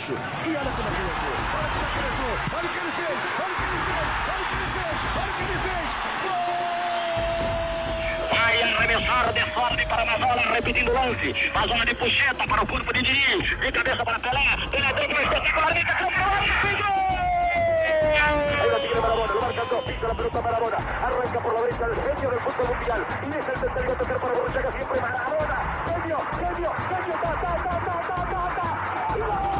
Gaúcho. E olha como. Olha como ele entrou. Olha o que ele fez. Olha o que ele fez. Olha o que ele fez. Olha o que ele fez. Vai arremessar de forte para a bola, repetindo o lance. A zona de puxeta para o corpo de Diniz. De cabeça para Pelé. Pelé espetacularmente. Lo marcan dos, pisa la pelota Marabona, arranca por la derecha el genio del fútbol mundial, y es el a tocar para Borruchaga, siempre Marabona, genio, genio, genio, ta, ta, ta, ta, ta, ta, ta,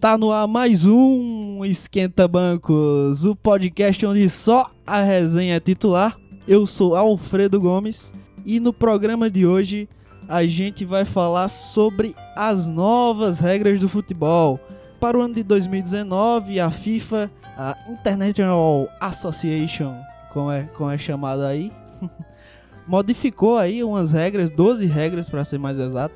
Está no ar mais um Esquenta Bancos, o podcast onde só a resenha é titular. Eu sou Alfredo Gomes e no programa de hoje a gente vai falar sobre as novas regras do futebol. Para o ano de 2019, a FIFA, a International Association, como é, como é chamada aí, modificou aí umas regras, 12 regras para ser mais exato,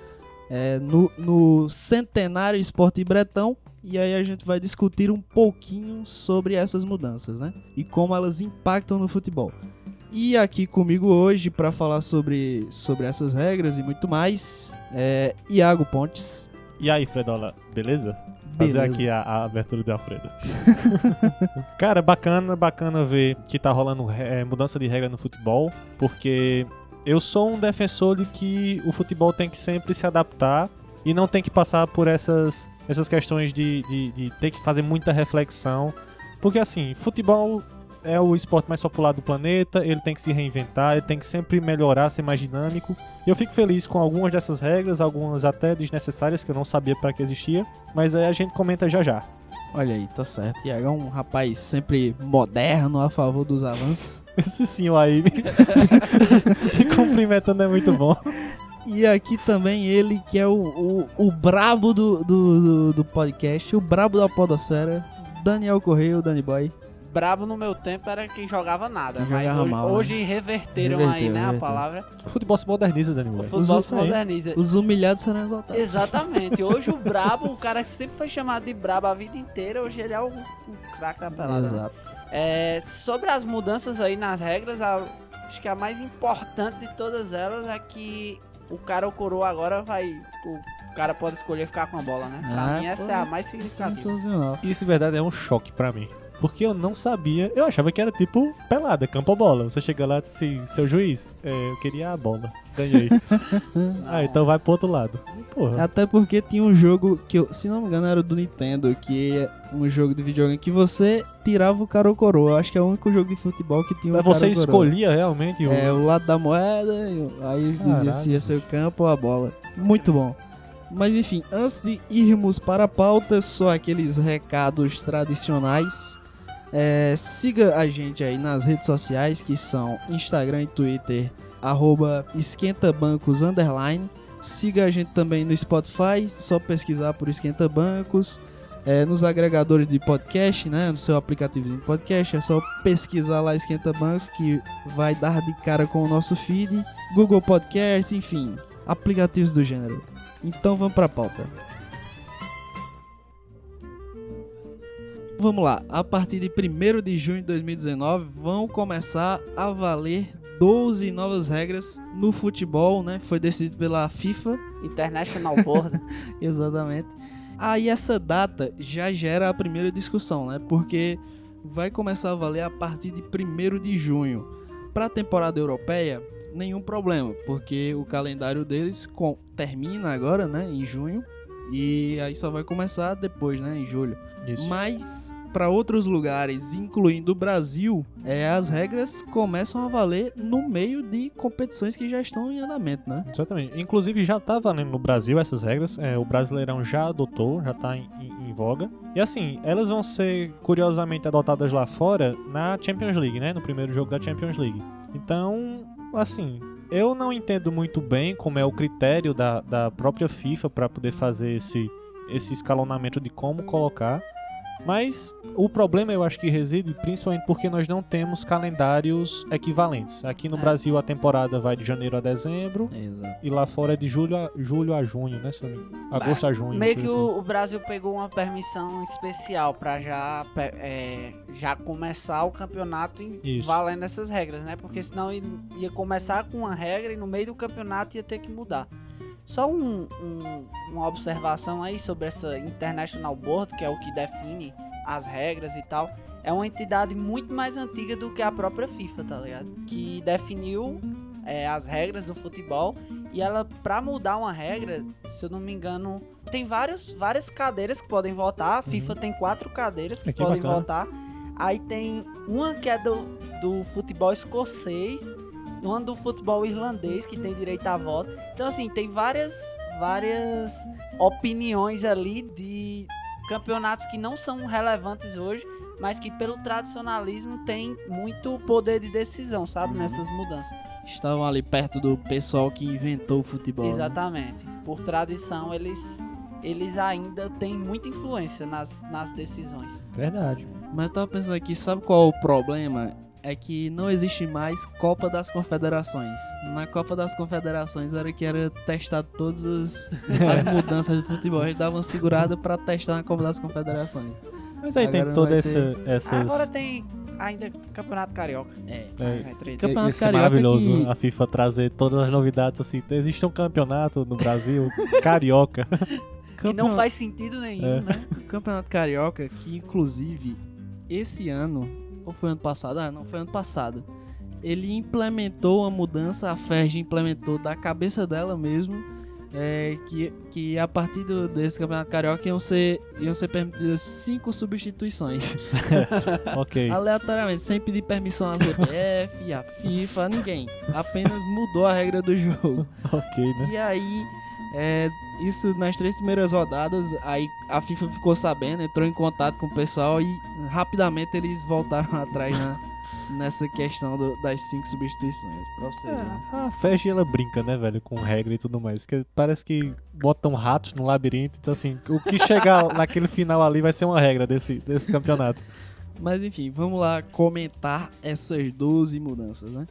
é, no, no Centenário Esporte Bretão. E aí a gente vai discutir um pouquinho sobre essas mudanças, né? E como elas impactam no futebol. E aqui comigo hoje para falar sobre, sobre essas regras e muito mais, é Iago Pontes. E aí, Fredola, beleza? Fazer Beleza. aqui a, a abertura do Alfredo. Cara, bacana, bacana ver que tá rolando é, mudança de regra no futebol, porque eu sou um defensor de que o futebol tem que sempre se adaptar e não tem que passar por essas, essas questões de, de, de ter que fazer muita reflexão. Porque assim, futebol é o esporte mais popular do planeta, ele tem que se reinventar, ele tem que sempre melhorar, ser mais dinâmico. E eu fico feliz com algumas dessas regras, algumas até desnecessárias que eu não sabia para que existia, mas aí a gente comenta já já. Olha aí, tá certo. Iago é um rapaz sempre moderno, a favor dos avanços. Esse senhor aí me, me cumprimentando é muito bom. E aqui também ele, que é o, o, o brabo do, do, do, do podcast, o brabo da podosfera, Daniel Correia, o Danny Boy. Brabo no meu tempo era quem jogava nada, Quem mas jogava hoje, mal, né? hoje reverteram Reverteu, aí, né, reverteu. a palavra. O futebol se moderniza, Dani O Boy. futebol Os- se moderniza. Os humilhados serão exaltados. Exatamente. Hoje o brabo, o cara que sempre foi chamado de brabo a vida inteira, hoje ele é o, o craque da pelada. né? Exato. É, sobre as mudanças aí nas regras, a- acho que a mais importante de todas elas é que o cara ou coroa agora vai... O cara pode escolher ficar com a bola, né? Pra Ah, mim essa pô, é a mais significativa. Sensacional. Isso, em verdade, é um choque pra mim. Porque eu não sabia, eu achava que era tipo pelada, campo ou bola. Você chega lá e diz assim, seu juiz, é, eu queria a bola, ganhei. ah, então vai pro outro lado. Porra, Até porque tinha um jogo que, eu, se não me engano, era do Nintendo, que é um jogo de videogame que você tirava o cara ou coroa. Acho que é o único jogo de futebol que tinha o mas você escolhia realmente o... É, o lado da moeda, aí dizia se ia ser o campo ou a bola. Muito bom. Mas enfim, antes de irmos para a pauta, só aqueles recados tradicionais. É, siga a gente aí nas redes sociais, que são Instagram e Twitter, arroba esquentabancos, underline. Siga a gente também no Spotify, só pesquisar por Esquenta Bancos. É, nos agregadores de podcast, né? No seu aplicativo de podcast, é só pesquisar lá Esquenta Bancos que vai dar de cara com o nosso feed, Google Podcasts, enfim, aplicativos do gênero. Então vamos pra pauta. Vamos lá, a partir de 1 de junho de 2019 vão começar a valer 12 novas regras no futebol, né? Foi decidido pela FIFA International Board. Exatamente. Aí essa data já gera a primeira discussão, né? Porque vai começar a valer a partir de 1 de junho. Para a temporada europeia, nenhum problema, porque o calendário deles termina agora, né, em junho, e aí só vai começar depois, né, em julho. Isso. Mas para outros lugares, incluindo o Brasil, é, as regras começam a valer no meio de competições que já estão em andamento, né? Exatamente. Inclusive já tá valendo no Brasil essas regras. É, o Brasileirão já adotou, já tá em, em- em voga. E assim, elas vão ser curiosamente adotadas lá fora na Champions League, né? No primeiro jogo da Champions League. Então, assim, eu não entendo muito bem como é o critério da, da própria FIFA para poder fazer esse, esse escalonamento de como colocar. Mas o problema eu acho que reside principalmente porque nós não temos calendários equivalentes. Aqui no É. Brasil a temporada vai de janeiro a dezembro Exato. e lá fora é de julho a, julho a junho, né? se eu não me- Agosto a junho. Meio que assim. o, Brasil pegou uma permissão especial pra já, é, já começar o campeonato Isso. valendo essas regras, né? Porque senão ia, ia começar com uma regra e no meio do campeonato ia ter que mudar. Só um- um- uma observação aí sobre essa International Board, que é o que define as regras e tal. É uma entidade muito mais antiga do que a própria FIFA, tá ligado? Que definiu é, as regras do futebol e ela, pra mudar uma regra, se eu não me engano, tem vários, várias cadeiras que podem votar. A FIFA tem quatro cadeiras que É, que podem bacana. votar. Aí tem uma que é do, do futebol escocês, uma do futebol irlandês que tem direito a voto. Então assim, tem várias várias opiniões ali de campeonatos que não são relevantes hoje, mas que pelo tradicionalismo tem muito poder de decisão, sabe, nessas mudanças. Estavam ali perto do pessoal que inventou o futebol. né? Exatamente. Por tradição, eles eles ainda têm muita influência nas, nas decisões. Verdade. Mas eu tava pensando aqui, sabe qual é o problema? É que não existe mais Copa das Confederações. Na Copa das Confederações era que era testado todas as, as mudanças do futebol. Eles davam segurada pra testar na Copa das Confederações. Mas aí Agora tem toda essa, ter. essas. Agora tem ainda Campeonato Carioca. É. é, Campeonato Isso é Carioca maravilhoso, que- a FIFA trazer todas as novidades assim. Existe um campeonato no Brasil, carioca. Que não faz sentido nenhum, É. né? O Campeonato Carioca, que inclusive esse ano, ou foi ano passado? Ah, não, foi ano passado. Ele implementou uma mudança, a Ferg implementou da cabeça dela mesmo, é, que, que a partir do- desse Campeonato Carioca iam ser, iam ser permitidas cinco substituições. ok. Aleatoriamente, sem pedir permissão à CBF, à FIFA, a ninguém. Apenas mudou a regra do jogo. ok, né? E aí, é, isso nas três primeiras rodadas, aí a FIFA ficou sabendo, entrou em contato com o pessoal e rapidamente eles voltaram atrás na, nessa questão do- das cinco substituições. Pra você ver. né? É, a FEG ela brinca, né, velho, com regra e tudo mais. Que parece que botam ratos no labirinto. Então, assim, o que chegar naquele final ali vai ser uma regra desse, desse campeonato. Mas enfim, vamos lá comentar essas 12 mudanças, né?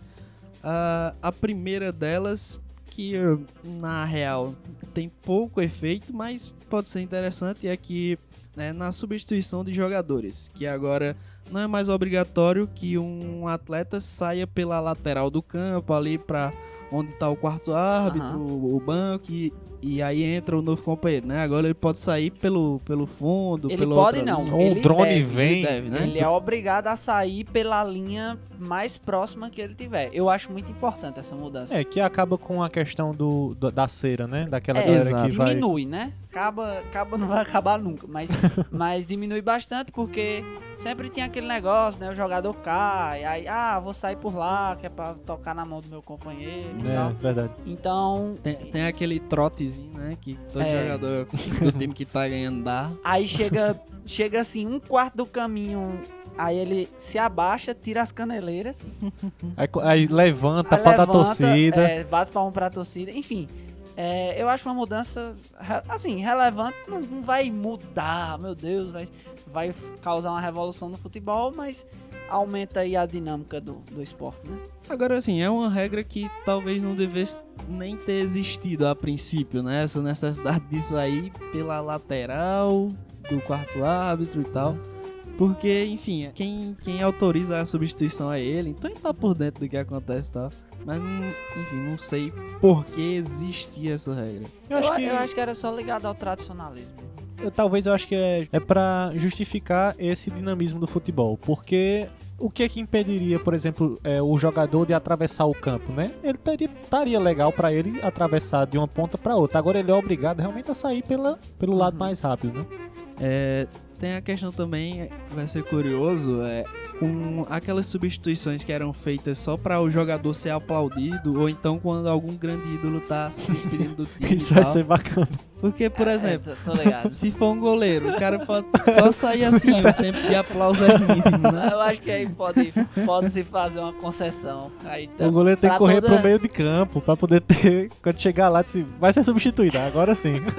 Ah, a primeira delas, que na real tem pouco efeito, mas pode ser interessante, é que né, na substituição de jogadores, que agora não é mais obrigatório que um atleta saia pela lateral do campo, ali para onde está o quarto árbitro, o banco, e, e aí entra o novo companheiro, né? Agora ele pode sair pelo, pelo fundo, Ele pela pode outra não. linha. Ou Ele o drone deve, vem. Ele deve, né? Ele é obrigado a sair pela linha mais próxima que ele tiver. Eu acho muito importante essa mudança. É, que acaba com a questão do, do- da cera, né? Daquela É, galera exato. que vai. diminui, né? Acaba, acaba não vai acabar nunca, mas, mas diminui bastante porque sempre tinha aquele negócio, né? O jogador cai, aí, ah, vou sair por lá, que é pra tocar na mão do meu companheiro e É, tal. verdade. Então, Tem, tem aquele trotezinho, né? Que todo É. jogador do time que tá ganhando dá. aí chega, chega assim, um quarto do caminho, aí ele se abaixa, tira as caneleiras, Aí, aí levanta aí pra dar levanta, torcida. é, bate palma pra torcida, enfim. é, eu acho uma mudança, assim, relevante, não, não vai mudar, meu Deus, vai, vai causar uma revolução no futebol, mas aumenta aí a dinâmica do, do esporte, né? Agora, assim, é uma regra que talvez não devesse nem ter existido a princípio, né? Essa necessidade de sair pela lateral do quarto árbitro e tal. Porque, enfim, quem, quem autoriza a substituição é ele, então ele tá por dentro do que acontece e tal. Mas, enfim, não sei por que existia essa regra. Eu acho eu, que. eu acho que era só ligado ao tradicionalismo. Eu- talvez eu acho que é, é para justificar esse dinamismo do futebol. Porque o que é que impediria, por exemplo, é, o jogador de atravessar o campo, né? Ele teria, estaria legal pra ele atravessar de uma ponta pra outra. Agora ele é obrigado realmente a sair pela, pelo lado Uhum. mais rápido, né? É, tem a questão também, vai ser curioso, é com aquelas substituições que eram feitas só para o jogador ser aplaudido, ou então quando algum grande ídolo tá se despedindo do time. Isso e vai ser bacana. Porque, por exemplo, É, tô, tô ligado. se for um goleiro, o cara pode só sair assim, o tempo de aplauso é mínimo, né? eu acho que aí pode, pode se fazer uma concessão. Aí, tá- O goleiro tem que correr toda- pro meio de campo pra poder ter. Quando chegar lá, vai ser substituído. Agora sim.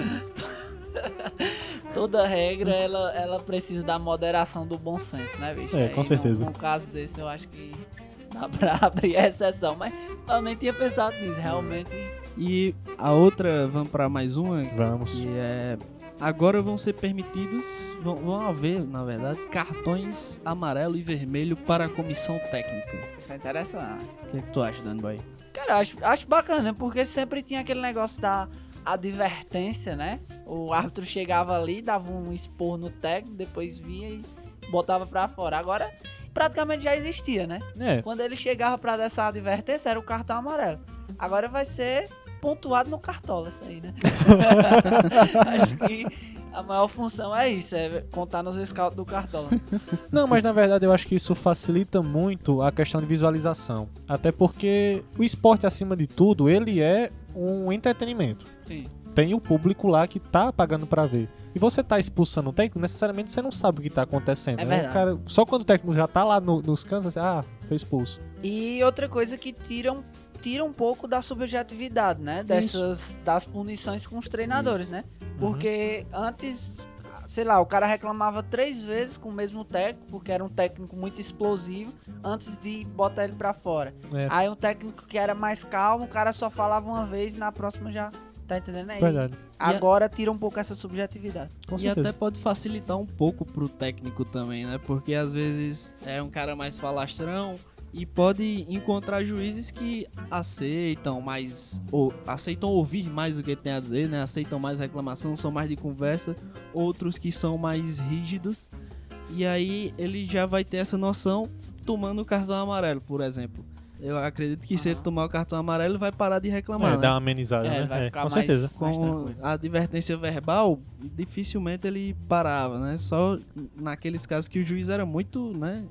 toda regra ela, ela precisa da moderação do bom senso, né, bicho? É, com Aí, certeza. Num, num caso desse, eu acho que dá pra abrir a exceção, mas eu nem tinha pensado nisso, realmente. E a outra, vamos pra mais uma, Vamos. que é. Agora vão ser permitidos, vão, vão haver, na verdade, cartões amarelo e vermelho para a comissão técnica. Isso é interessante. O que, é que tu acha, Dani Boy? Cara, acho, acho bacana, porque sempre tinha aquele negócio da advertência, né? O árbitro chegava ali, dava um expor no técnico, depois vinha e botava pra fora. Agora, praticamente já existia, né? É, Quando ele chegava pra dar essa advertência, era o cartão amarelo. Agora vai ser pontuado no cartola isso aí, né? Acho que a maior função é isso, é contar nos scouts do cartola. Não, mas na verdade eu acho que isso facilita muito a questão de visualização. Até porque o esporte, acima de tudo, ele é um entretenimento. Sim. Tem o público lá que tá pagando pra ver. E você tá expulsando o técnico, necessariamente você não sabe o que tá acontecendo. É né? cara- só quando o técnico já tá lá no- nos cantos, você, ah, foi expulso. E outra coisa que tira um, tira um pouco da subjetividade, né? Dessas das punições com os treinadores, né? Porque antes, sei lá, o cara reclamava três vezes com o mesmo técnico, porque era um técnico muito explosivo, antes de botar ele pra fora. É. Aí um técnico que era mais calmo, o cara só falava uma vez e na próxima já. Tá entendendo aí? Verdade. Agora tira um pouco essa subjetividade. Com e certeza. até pode facilitar um pouco pro técnico também, né? Porque às vezes é um cara mais falastrão e pode encontrar juízes que aceitam mais ou aceitam ouvir mais o que ele tem a dizer, né? Aceitam mais reclamação, são mais de conversa, outros que são mais rígidos. E aí ele já vai ter essa noção tomando o cartão amarelo, por exemplo. Eu acredito que se ele tomar o cartão amarelo, ele vai parar de reclamar, É, né? dá uma amenizada, É, né? vai É, ficar com mais- certeza. com a advertência verbal, dificilmente ele parava, né? Só naqueles casos que o juiz era muito, né,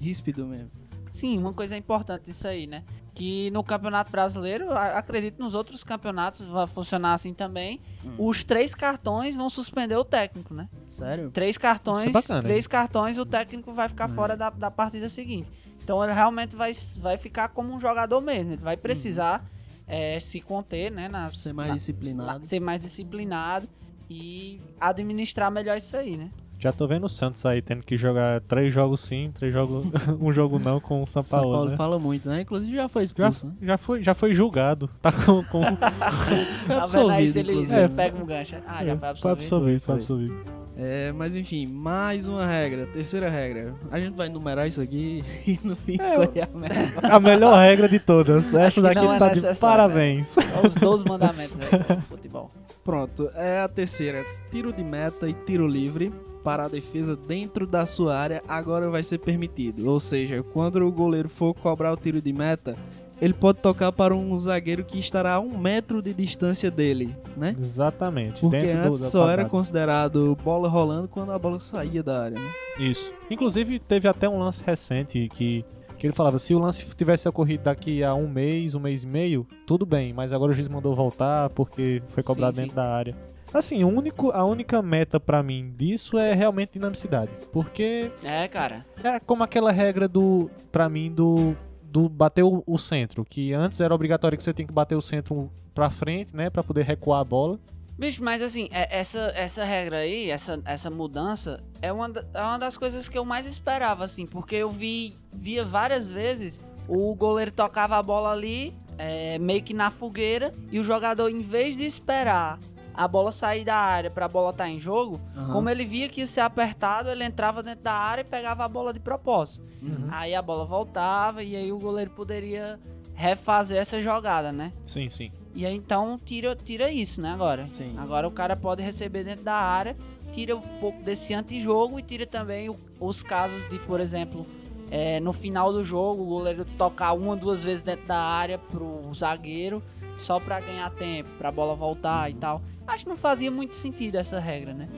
ríspido mesmo. Sim, uma coisa importante disso aí, né? Que no Campeonato Brasileiro, acredito nos outros campeonatos vai funcionar assim também. Hum. Os três cartões vão suspender o técnico, né? Sério? Três cartões, Isso é bacana, três cartões, o técnico vai Hum. ficar fora da, da partida seguinte. Então ele realmente vai, vai ficar como um jogador mesmo. Ele vai precisar eh, se conter, né? Nas, Uhum. Ser mais na- disciplinado. ser mais disciplinado e administrar melhor isso aí, né? Já tô vendo o Santos aí tendo que jogar três jogos sim, três jogos, um jogo não com o São São Paulo. Paulo né? fala muito, né? Inclusive já foi Já, expulso, né? já, foi, já foi julgado. Tá com. com Foi vendo aí se ele, se ele pega um gancho? Ah, já foi Foi absorvido. absolvido, foi absolvido. É, mas enfim, mais uma regra, terceira regra. A gente vai numerar isso aqui e no fim escolher a melhor. A melhor regra de todas. Essa daqui não é tá de parabéns. São os 12 mandamentos aí do futebol. Pronto, é a terceira. Tiro de meta e tiro livre para a defesa dentro da sua área agora vai ser permitido. Ou seja, quando o goleiro for cobrar o tiro de meta, ele pode tocar para um zagueiro que estará a um metro de distância dele, né? Exatamente. Porque dentro do- antes da só era considerado bola rolando quando a bola saía da área, né? Isso. Inclusive, teve até um lance recente que, que ele falava: se o lance tivesse ocorrido daqui a um mês, um mês e meio, tudo bem, mas agora o juiz mandou voltar porque foi cobrado Sim, dentro sim. da área. Assim, o único, a única meta pra mim disso é realmente dinamicidade. Porque É, cara. é como aquela regra do, pra mim, do, do bater o, o centro, que antes era obrigatório que você tem que bater o centro pra frente, né, Pra poder recuar a bola. Bicho, mas assim, é- essa, essa regra aí, essa, essa mudança, é uma, é uma das coisas que eu mais esperava, assim, porque eu vi via várias vezes o goleiro tocava a bola ali, é, meio que na fogueira, e o jogador, em vez de esperar a bola sair da área pra bola estar em jogo, Aham. como ele via que ia ser apertado, ele entrava dentro da área e pegava a bola de propósito. Uhum. Aí a bola voltava e aí o goleiro poderia refazer essa jogada, né? Sim, sim. E aí então tira, tira isso, né, agora. Sim. Agora o cara pode receber dentro da área, tira um pouco desse antijogo e tira também o- os casos de, por exemplo, é, no final do jogo, o goleiro tocar uma, duas vezes dentro da área pro zagueiro, só pra ganhar tempo, pra bola voltar e tal. Acho que não fazia muito sentido essa regra, né?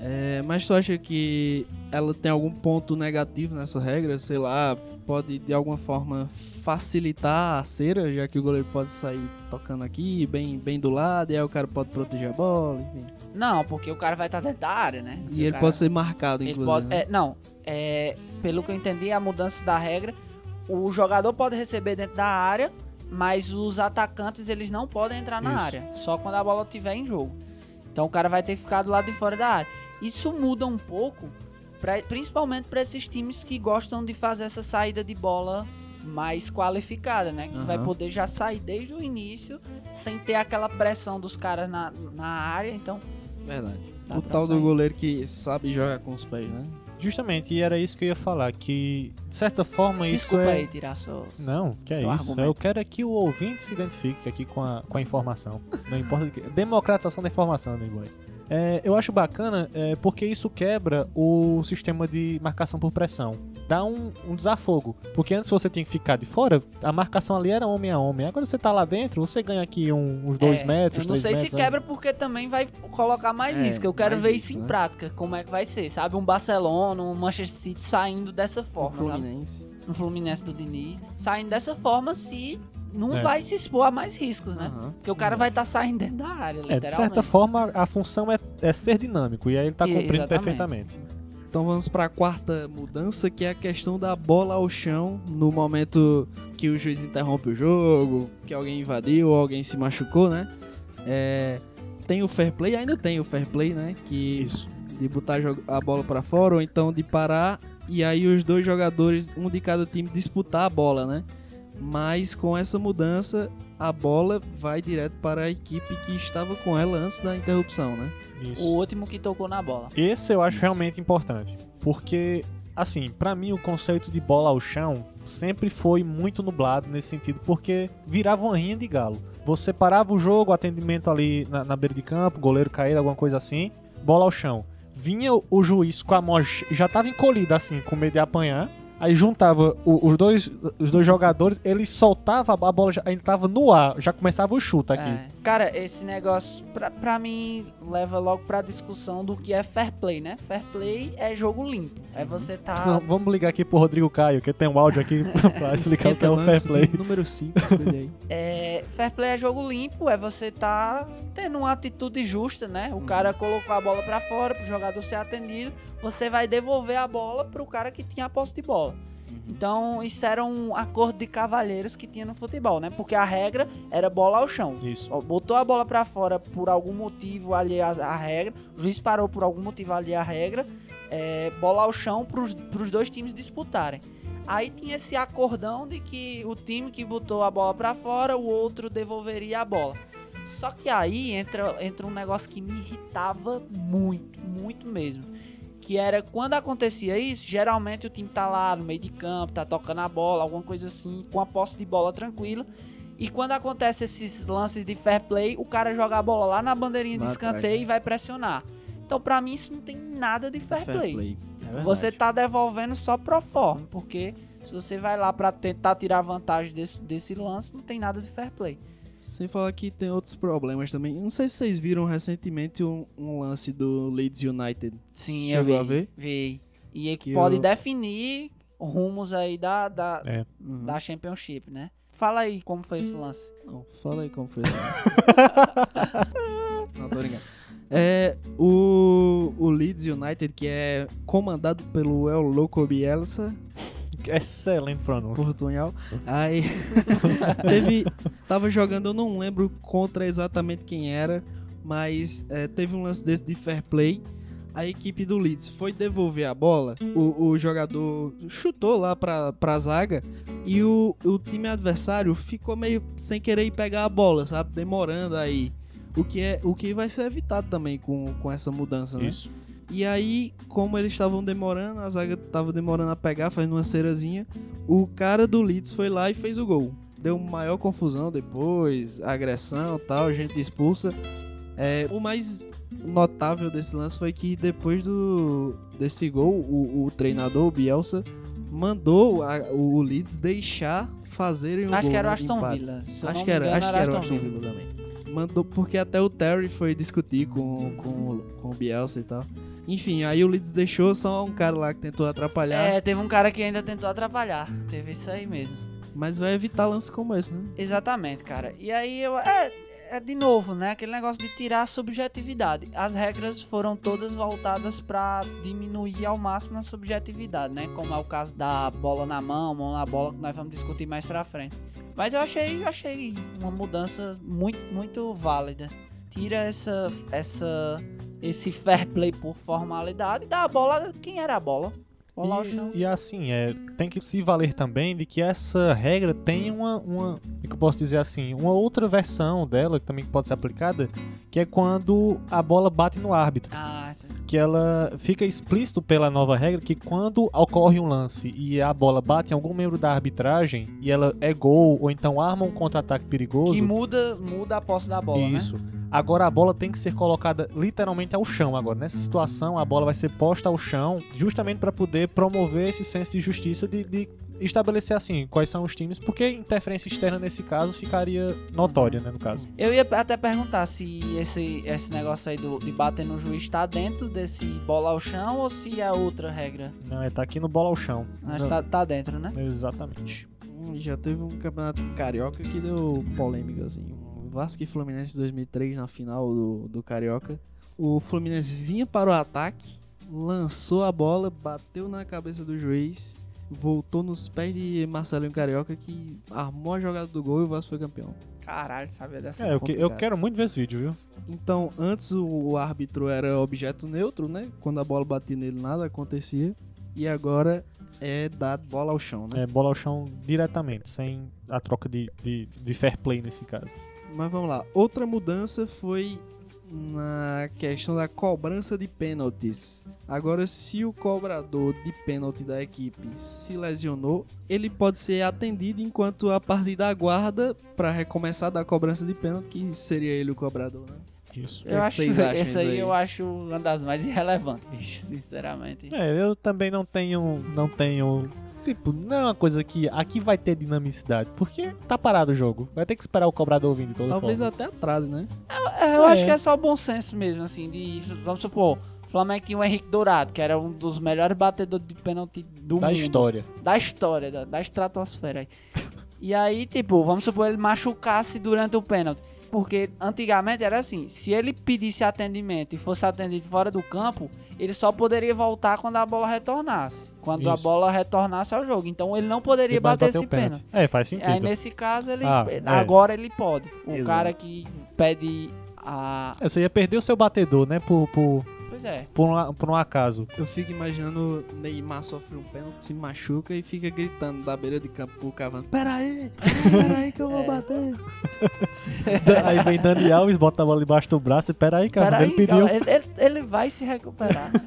É, mas tu acha que ela tem algum ponto negativo nessa regra? Sei lá, pode de alguma forma facilitar a cera, já que o goleiro pode sair tocando aqui, bem, bem do lado, e aí o cara pode proteger a bola, enfim. Não, porque o cara vai estar dentro da área, né? E ele O cara- pode ser marcado, Ele inclusive. pode, né? é, não, é, pelo que eu entendi, a mudança da regra, o jogador pode receber dentro da área, mas os atacantes eles não podem entrar na Isso. área, só quando a bola estiver em jogo. Então o cara vai ter que ficar do lado de fora da área. Isso muda um pouco, pra, principalmente para esses times que gostam de fazer essa saída de bola mais qualificada, né? Que vai Aham. poder já sair desde o início, sem ter aquela pressão dos caras na, na área. Então, Verdade. O tal do sair. goleiro que sabe jogar com os pés, né? Justamente, e era isso que eu ia falar, que de certa forma isso desculpa é... aí tirar sua. Não, que é isso. argumento. Eu quero é que o ouvinte se identifique aqui com a, com a informação. Não importa. Democratização da informação, né, boy? É, eu acho bacana é, porque isso quebra o sistema de marcação por pressão. Dá um, um desafogo. Porque antes você tinha que ficar de fora, a marcação ali era homem a homem. Agora você tá lá dentro, você ganha aqui um- uns dois É, metros, Eu não três sei metros. se né? quebra porque também vai colocar mais É, risco. Eu quero ver isso em né? prática, como é que vai ser, sabe? Um Barcelona, um Manchester City saindo dessa forma, sabe? Fluminense. Um Fluminense do Diniz, saindo dessa forma se não É. vai se expor a mais riscos, né? Aham. Porque o cara vai estar saindo dentro da área, É, de certa forma, a função é, é ser dinâmico. E aí ele tá E- cumprindo exatamente. perfeitamente. Então vamos para a quarta mudança, que é a questão da bola ao chão no momento que o juiz interrompe o jogo, que alguém invadiu ou alguém se machucou, né? É, tem o fair play, ainda tem o fair play, né? Que Isso. de botar a bola para fora ou então de parar e aí os dois jogadores, um de cada time, disputar a bola, né? Mas com essa mudança, a bola vai direto para a equipe que estava com ela antes da interrupção, né? Isso. O último que tocou na bola. Esse eu acho realmente importante, porque assim, pra mim o conceito de bola ao chão sempre foi muito nublado nesse sentido, porque virava uma rinha de galo. Você parava o jogo, atendimento ali na, na beira de campo, goleiro cair, alguma coisa assim, bola ao chão. Vinha o, o juiz com a mão já tava encolhida assim, com medo de apanhar. Aí juntava o- os, dois, os dois jogadores, ele soltava a bola, já, ainda tava no ar, já começava o chute aqui. É. Cara, esse negócio, pra, pra mim, leva logo pra discussão do que é fair play, né? Fair play é jogo limpo. É você tá. Não, vamos ligar aqui pro Rodrigo Caio, que tem um áudio aqui pra explicar o que é o fair play. Número 5, escolhe aí. É, fair play é jogo limpo, é você tá tendo uma atitude justa, né? O cara colocou a bola pra fora pro jogador ser atendido, você vai devolver a bola pro cara que tinha a posse de bola. Então, isso era um acordo de cavalheiros que tinha no futebol, né? Porque a regra era bola ao chão. Isso. Botou a bola pra fora por algum motivo ali a, a regra, o juiz parou por algum motivo ali a regra, é, bola ao chão pros, pros dois times disputarem. Aí tinha esse acordão de que o time que botou a bola pra fora, o outro devolveria a bola. Só que aí entra, entra um negócio que me irritava muito, muito mesmo. Que era quando acontecia isso, geralmente o time tá lá no meio de campo, tá tocando a bola, alguma coisa assim, com a posse de bola tranquila. E quando acontece esses lances de fair play, o cara joga a bola lá na bandeirinha de escanteio atrás, né? e vai pressionar. Então, pra mim, isso não tem nada de fair, Fair play. play. É. Você tá devolvendo só pro forma, porque se você vai lá pra tentar tirar vantagem desse, desse lance, não tem nada de fair play. Sem falar que tem outros problemas também. Não sei se vocês viram recentemente um, um lance do Leeds United. Sim, Chegou eu a vi. ver? Vi. E Que pode eu- definir rumos aí da, da, É. Uhum. da Championship, né? Fala aí como foi esse lance. Não, fala aí como foi. Não, tô brincando. É, o, o Leeds United, que é comandado pelo El Loco Bielsa, Excelente pronúncia. portunhol. Aí teve. Tava jogando, eu não lembro contra exatamente quem era, mas é, teve um lance desse de fair play. A equipe do Leeds foi devolver a bola, o, o jogador chutou lá pra, pra zaga e o, o time adversário ficou meio sem querer ir pegar a bola, sabe? Demorando aí. O que, é, o que vai ser evitado também com, com essa mudança, né? Isso. E aí, como eles estavam demorando, a zaga tava demorando a pegar, fazendo uma cerazinha, o cara do Leeds foi lá e fez o gol. Deu maior confusão depois, agressão e tal, gente expulsa. É, o mais notável desse lance foi que depois do desse gol, o, o treinador, o Bielsa, mandou a- o Leeds deixar fazerem o Acho gol que era o né, Aston empate. Villa. Acho que era, engano, acho que era o Aston Villa também. Mandou porque até o Terry foi discutir com, com, com o Bielsa e tal. Enfim, aí o Leeds deixou só um cara lá que tentou atrapalhar, É, teve um cara que ainda tentou atrapalhar. Teve isso aí mesmo. mas vai evitar lance como esse, né? Exatamente, cara. E aí eu. É, é de novo, né? Aquele negócio de tirar a subjetividade. As regras foram todas voltadas pra diminuir ao máximo a subjetividade, né? Como é o caso da bola na mão, mão na bola, que nós vamos discutir mais pra frente. Mas eu achei, eu achei uma mudança muito, muito válida. tira essa, essa, esse fair play por formalidade e dá a bola. Quem era a bola? E, e assim, é, tem que se valer também de que essa regra tem uma, uma, é que eu posso dizer assim, uma outra versão dela que também pode ser aplicada, que é quando a bola bate no árbitro. Ah, Que ela fica explícito pela nova regra que quando ocorre um lance e a bola bate em algum membro da arbitragem e ela é gol ou então arma um contra-ataque perigoso. que muda, muda a posse da bola, Isso. né? Agora a bola tem que ser colocada literalmente ao chão. Agora, nessa situação, a bola vai ser posta ao chão justamente para poder promover esse senso de justiça de, de estabelecer assim quais são os times, porque interferência externa nesse caso ficaria notória, né, no caso. Eu ia até perguntar se esse, esse negócio aí do, de bater no juiz tá dentro desse bola ao chão ou se é outra regra. Não, é tá aqui no bola ao chão. Que tá, tá dentro, né? Exatamente. Hum, Já teve um campeonato carioca que deu polêmica, assim. O Vasco e Fluminense 2003 na final do, do Carioca. O Fluminense vinha para o ataque, lançou a bola, bateu na cabeça do juiz, voltou nos pés de Marcelinho Carioca que armou a jogada do gol e o Vasco foi campeão. Caralho, sabia dessa. É, eu, que- eu quero muito ver esse vídeo, viu? Então, antes o, o árbitro era objeto neutro, né? Quando a bola batia nele, nada acontecia. E agora é dar bola ao chão, né? É bola ao chão diretamente, sem a troca de, de, de fair play nesse caso. Mas vamos lá. Outra mudança foi na questão da cobrança de pênaltis. Agora, se o cobrador de pênalti da equipe se lesionou, ele pode ser atendido enquanto a partida aguarda para recomeçar da cobrança de pênalti, que seria ele o cobrador, né? Isso. Eu é que acho essa aí aí? eu acho uma das mais irrelevantes, bicho, sinceramente. É, eu também não tenho. Não tenho. Tipo, não é uma coisa que aqui vai ter dinamicidade, porque tá parado o jogo. Vai ter que esperar o cobrador vir de toda Talvez forma. até atrase, né? É, eu É. acho que é só bom senso mesmo, assim, de. Vamos supor, o Flamengo tinha o Henrique Dourado, que era um dos melhores batedores de pênalti do Da mundo. história. Da história, da, da estratosfera. E aí, tipo, vamos supor ele machucasse durante o pênalti. Porque antigamente era assim, se ele pedisse atendimento e fosse atendido fora do campo, ele só poderia voltar quando a bola retornasse. Quando a Isso. bola retornasse ao jogo. Então ele não poderia Ele bater bater esse pênalti. pênalti. É, faz Aí sentido. nesse caso ele Ah, é. agora ele pode. O Exato. cara que pede a É, Você ia perder o seu batedor, né? Por, por, Pois é. por, um, por um acaso. Eu fico imaginando Neymar sofre um pênalti, se machuca e fica gritando da beira de campo pro cavando. Pera aí, pera aí que eu vou É. bater. aí vem Dani Alves, bota a bola debaixo do braço e pera aí, cara. Pera ele aí, pediu. ele, ele- ele vai se recuperar.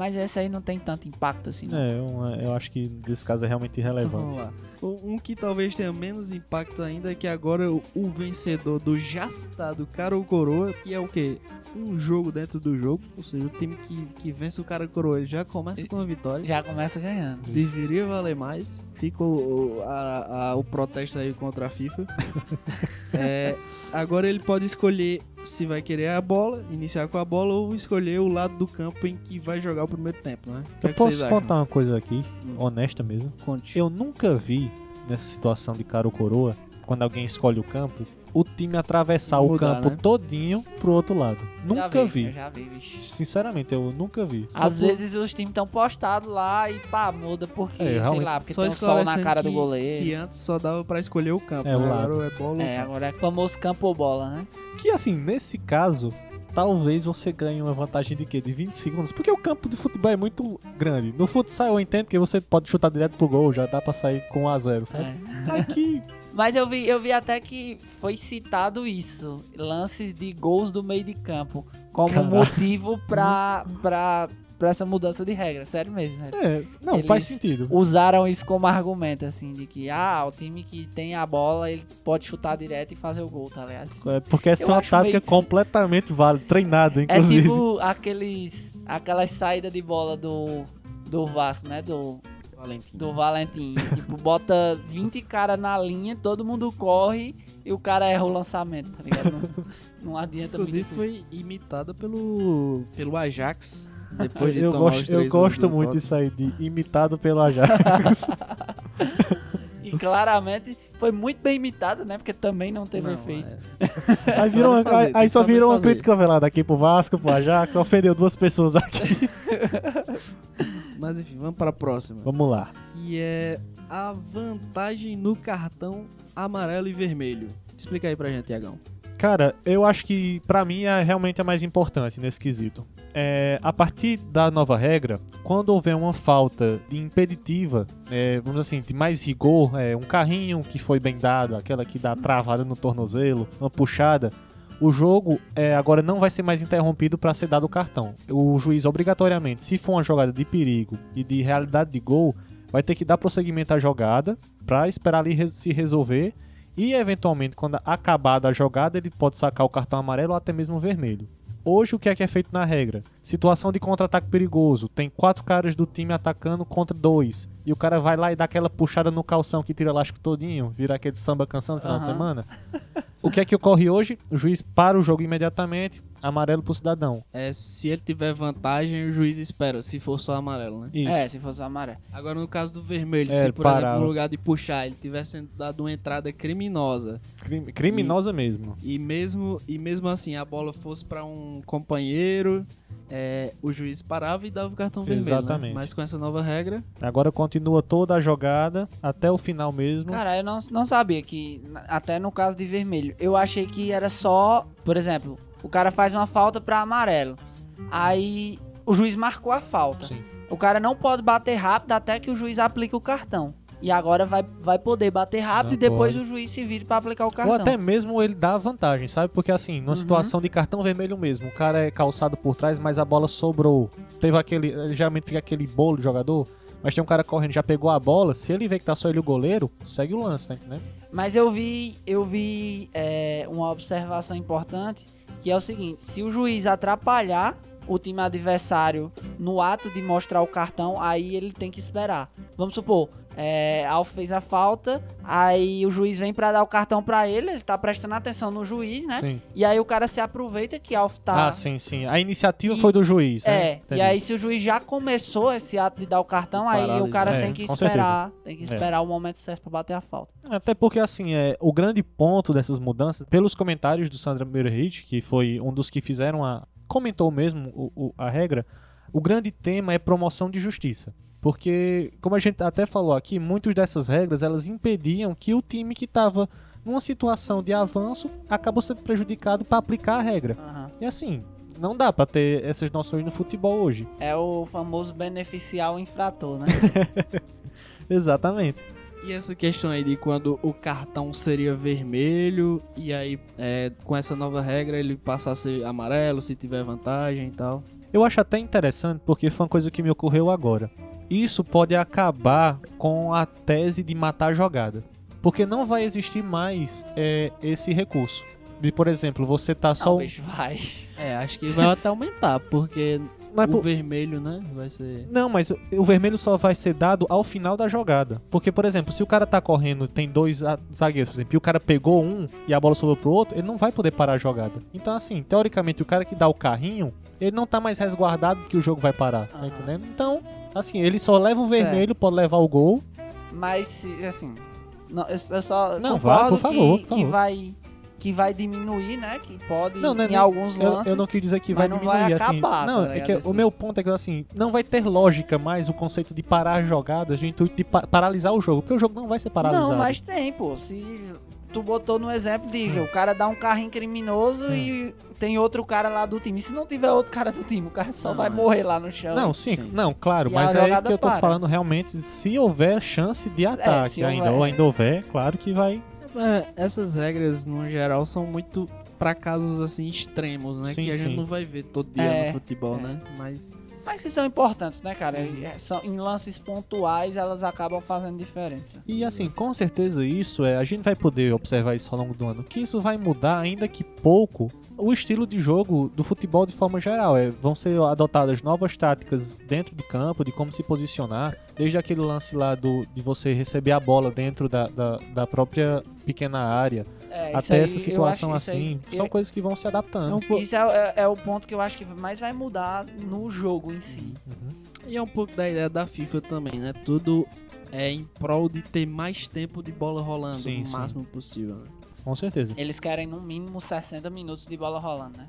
Mas esse aí não tem tanto impacto assim. não. É, uma- eu acho que nesse caso é realmente Então, irrelevante. vamos lá. Um que talvez tenha menos impacto ainda é que agora o, o vencedor do já citado cara ou coroa, que é o quê? Um jogo dentro do jogo, ou seja, o time que, que vence o cara coroa ele já começa com a vitória. Já começa ganhando. Deveria valer mais. Fica o, o- a- a- o protesto aí contra a FIFA. É, agora ele pode escolher se vai querer a bola, iniciar com a bola, ou escolher o lado do campo em que vai jogar o primeiro tempo, né? É Eu que posso acham? contar uma coisa aqui, Hum. honesta mesmo. Conte. Eu nunca vi nessa situação de cara ou coroa, quando alguém escolhe o campo, o time atravessar o Mudar, campo né? todinho pro outro lado. Já Nunca vi. Eu já vi, bicho. Sinceramente, eu nunca vi. Só Às por- vezes os times estão postados lá e pá, muda porque, É, sei lá, porque Só tem um sol na cara que, do goleiro. que antes só dava pra escolher o campo, É, o né? lado. Agora é bola. É, agora é famoso campo ou bola, né? Que assim, nesse caso, talvez você ganhe uma vantagem de quê? De 20 segundos? Porque o campo de futebol é muito grande. No futsal eu entendo que você pode chutar direto pro gol, já dá pra sair com 1x0, sabe? É. Aqui, Mas eu vi, eu vi até que foi citado isso, lances de gols do meio de campo, como motivo pra, pra, pra essa mudança de regra, sério mesmo. né? é, não, Eles- faz sentido. Usaram isso como argumento, assim, de que, ah, o time que tem a bola, ele pode chutar direto e fazer o gol, tá ligado? É, porque essa Eu é uma tática meio- completamente válida, treinada, É inclusive. tipo aqueles, aquelas saídas de bola do, do Vasco, né? Do, Valentim. do Valentim. tipo, bota 20 caras na linha, todo mundo corre e o cara erra o lançamento, tá ligado? Não, não adianta Inclusive muito. foi imitada pelo, pelo Ajax. Depois de eu tomar os gosto, eu três gols gosto muito disso aí, de imitado pelo Ajax. E claramente foi muito bem imitado, né? Porque também não teve Não, efeito. é. Virou uma- fazer, aí- só virou uma fazer. crítica velada aqui pro Vasco, pro Ajax, ofendeu duas pessoas aqui. Mas enfim, vamos para a próxima. Vamos lá. Que é a vantagem no cartão amarelo e vermelho. Explica aí pra gente, Tiagão. Cara, eu acho que pra mim é realmente a mais importante nesse quesito. É, a partir da nova regra, quando houver uma falta de impeditiva, é, vamos assim, de mais rigor, é, um carrinho que foi bem dado, aquela que dá travada no tornozelo, uma puxada, o jogo é, agora não vai ser mais interrompido para ser dado o cartão. O juiz, obrigatoriamente, se for uma jogada de perigo e de realidade de gol, vai ter que dar prosseguimento à jogada para esperar ali se resolver e, eventualmente, quando acabar da jogada, ele pode sacar o cartão amarelo ou até mesmo o vermelho. Hoje, o que é que é feito na regra? Situação de contra-ataque perigoso. Tem quatro caras do time atacando contra dois. E o cara vai lá e dá aquela puxada no calção que tira o elástico todinho, vira aquele samba canção no final de Aham. semana. O que é que ocorre hoje? O juiz para o jogo imediatamente, amarelo pro cidadão. É, se ele tiver vantagem, o juiz espera, se for só amarelo, né? Isso. É, se fosse o amarelo. Agora no caso do vermelho, É, se ele por exemplo, parava. no lugar de puxar, ele tivesse dado uma entrada criminosa Crime- criminosa mesmo. e mesmo, e mesmo assim a bola fosse pra um companheiro, é, o juiz parava e dava o cartão vermelho. né? Exatamente. Mas com essa nova regra, Agora continua toda a jogada até o final mesmo. Cara, eu não, não sabia que, até no caso de vermelho, eu achei que era só, por exemplo, o cara faz uma falta pra amarelo. Aí o juiz marcou a falta. Sim. O cara não pode bater rápido até que o juiz aplique o cartão. E agora vai, vai poder bater rápido Não e depois pode. o juiz se vire pra aplicar o Ou cartão. até mesmo ele dá vantagem, sabe? Porque assim, numa Uhum. situação de cartão vermelho mesmo, o cara é calçado por trás, mas a bola sobrou. Teve aquele. Geralmente fica aquele bolo de jogador. Mas tem um cara correndo, já pegou a bola. Se ele vê que tá só ele o goleiro, segue o lance, entendendo? Mas eu vi, eu vi é, uma observação importante, que é o seguinte, se o juiz atrapalhar o time adversário no ato de mostrar o cartão, aí ele tem que esperar. Vamos supor, é, Alf fez a falta, aí o juiz vem pra dar o cartão pra ele, ele tá prestando atenção no juiz, né? Sim. E aí o cara se aproveita que Alf tá... Ah, sim, sim. A iniciativa E- foi do juiz, né? É, e aí se o juiz já começou esse ato de dar o cartão, aí o cara É, tem que esperar, tem que É. esperar o momento certo pra bater a falta. Até porque, assim, é, o grande ponto dessas mudanças, pelos comentários do Sandra Meirhit, que foi um dos que fizeram a. comentou mesmo o- o- a regra, o grande tema é promoção de justiça. Porque, como a gente até falou aqui, muitas dessas regras elas impediam que o time que estava numa situação de avanço acabou sendo prejudicado para aplicar a regra. Aham. E assim, não dá para ter essas noções no futebol hoje. É o famoso beneficiar o infrator, né? Exatamente. E essa questão aí de quando o cartão seria vermelho e aí é, com essa nova regra ele passa a ser amarelo se tiver vantagem e tal. Eu acho até interessante porque foi uma coisa que me ocorreu agora. Isso pode acabar com a tese de matar a jogada. Porque não vai existir mais é, esse recurso. De, por exemplo, você tá só. Não, bicho, vai. É, acho que vai até aumentar, porque Mas o por- vermelho, né, vai ser... Não, mas o- vermelho só vai ser dado ao final da jogada. Porque, por exemplo, se o cara tá correndo, tem dois a- zagueiros, por exemplo, e o cara pegou um e a bola sobrou pro outro, ele não vai poder parar a jogada. Então, assim, teoricamente, o cara que dá o carrinho, ele não tá mais resguardado que o jogo vai parar, tá entendendo? Então, assim, ele só leva o vermelho, pode levar o gol. Mas, se- assim, não, eu, eu só Não, vá, por favor, que, por que favor. vai que vai diminuir, né? Que pode Não, não é em nem- alguns Eu, lances. eu não quis dizer que vai não diminuir, vai assim. acabar, não, tá é que o Assim. meu ponto é que, assim, não vai ter lógica mais o conceito de parar jogadas, de intuito de pa- paralisar o jogo, porque o jogo não vai ser paralisado. Não, mas tem, pô. Se tu botou no exemplo de Hum. o cara dá um carrinho criminoso e tem outro cara lá do time. Se não tiver outro cara do time, o cara só Não, vai mas- morrer lá no chão. Não, sim, Sim. não, claro, E mas é que eu tô para. falando realmente, se houver chance de ataque, se ainda, houver. ou ainda houver, claro que vai. É, essas regras, no geral, são muito pra casos assim extremos, né? Sim, que a gente não vai ver todo dia É, no futebol, é. né? Mas Mas que são importantes, né, cara? É, São, em lances pontuais, elas acabam fazendo diferença. E assim, com certeza isso é, a gente vai poder observar isso ao longo do ano, que isso vai mudar ainda que pouco o estilo de jogo do futebol de forma geral. É, vão ser adotadas novas táticas dentro de campo, de como se posicionar, desde aquele lance lá do, de você receber a bola dentro da, da, da própria pequena área, É, até aí, essa situação isso aí- assim, são coisas que vão se adaptando. é um, Isso é, é- é o ponto que eu acho que mais vai mudar no jogo em si. Uhum. e é um pouco da ideia da FIFA também, né? Tudo é em prol de ter mais tempo de bola rolando Sim, o sim. máximo possível. né? Com certeza. Eles querem no mínimo 60 minutos de bola rolando, né?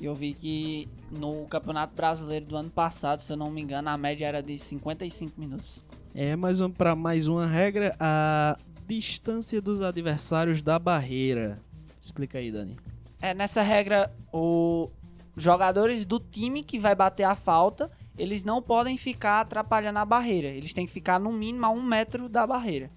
E eu vi que no Campeonato Brasileiro do ano passado, se eu não me engano, a média era de 55 minutos. É, mas vamos para mais uma regra, a distância dos adversários da barreira. Explica aí, Dani. É, nessa regra, os jogadores do time que vai bater a falta, eles não podem ficar atrapalhando a barreira. Eles têm que ficar no mínimo a um metro da barreira.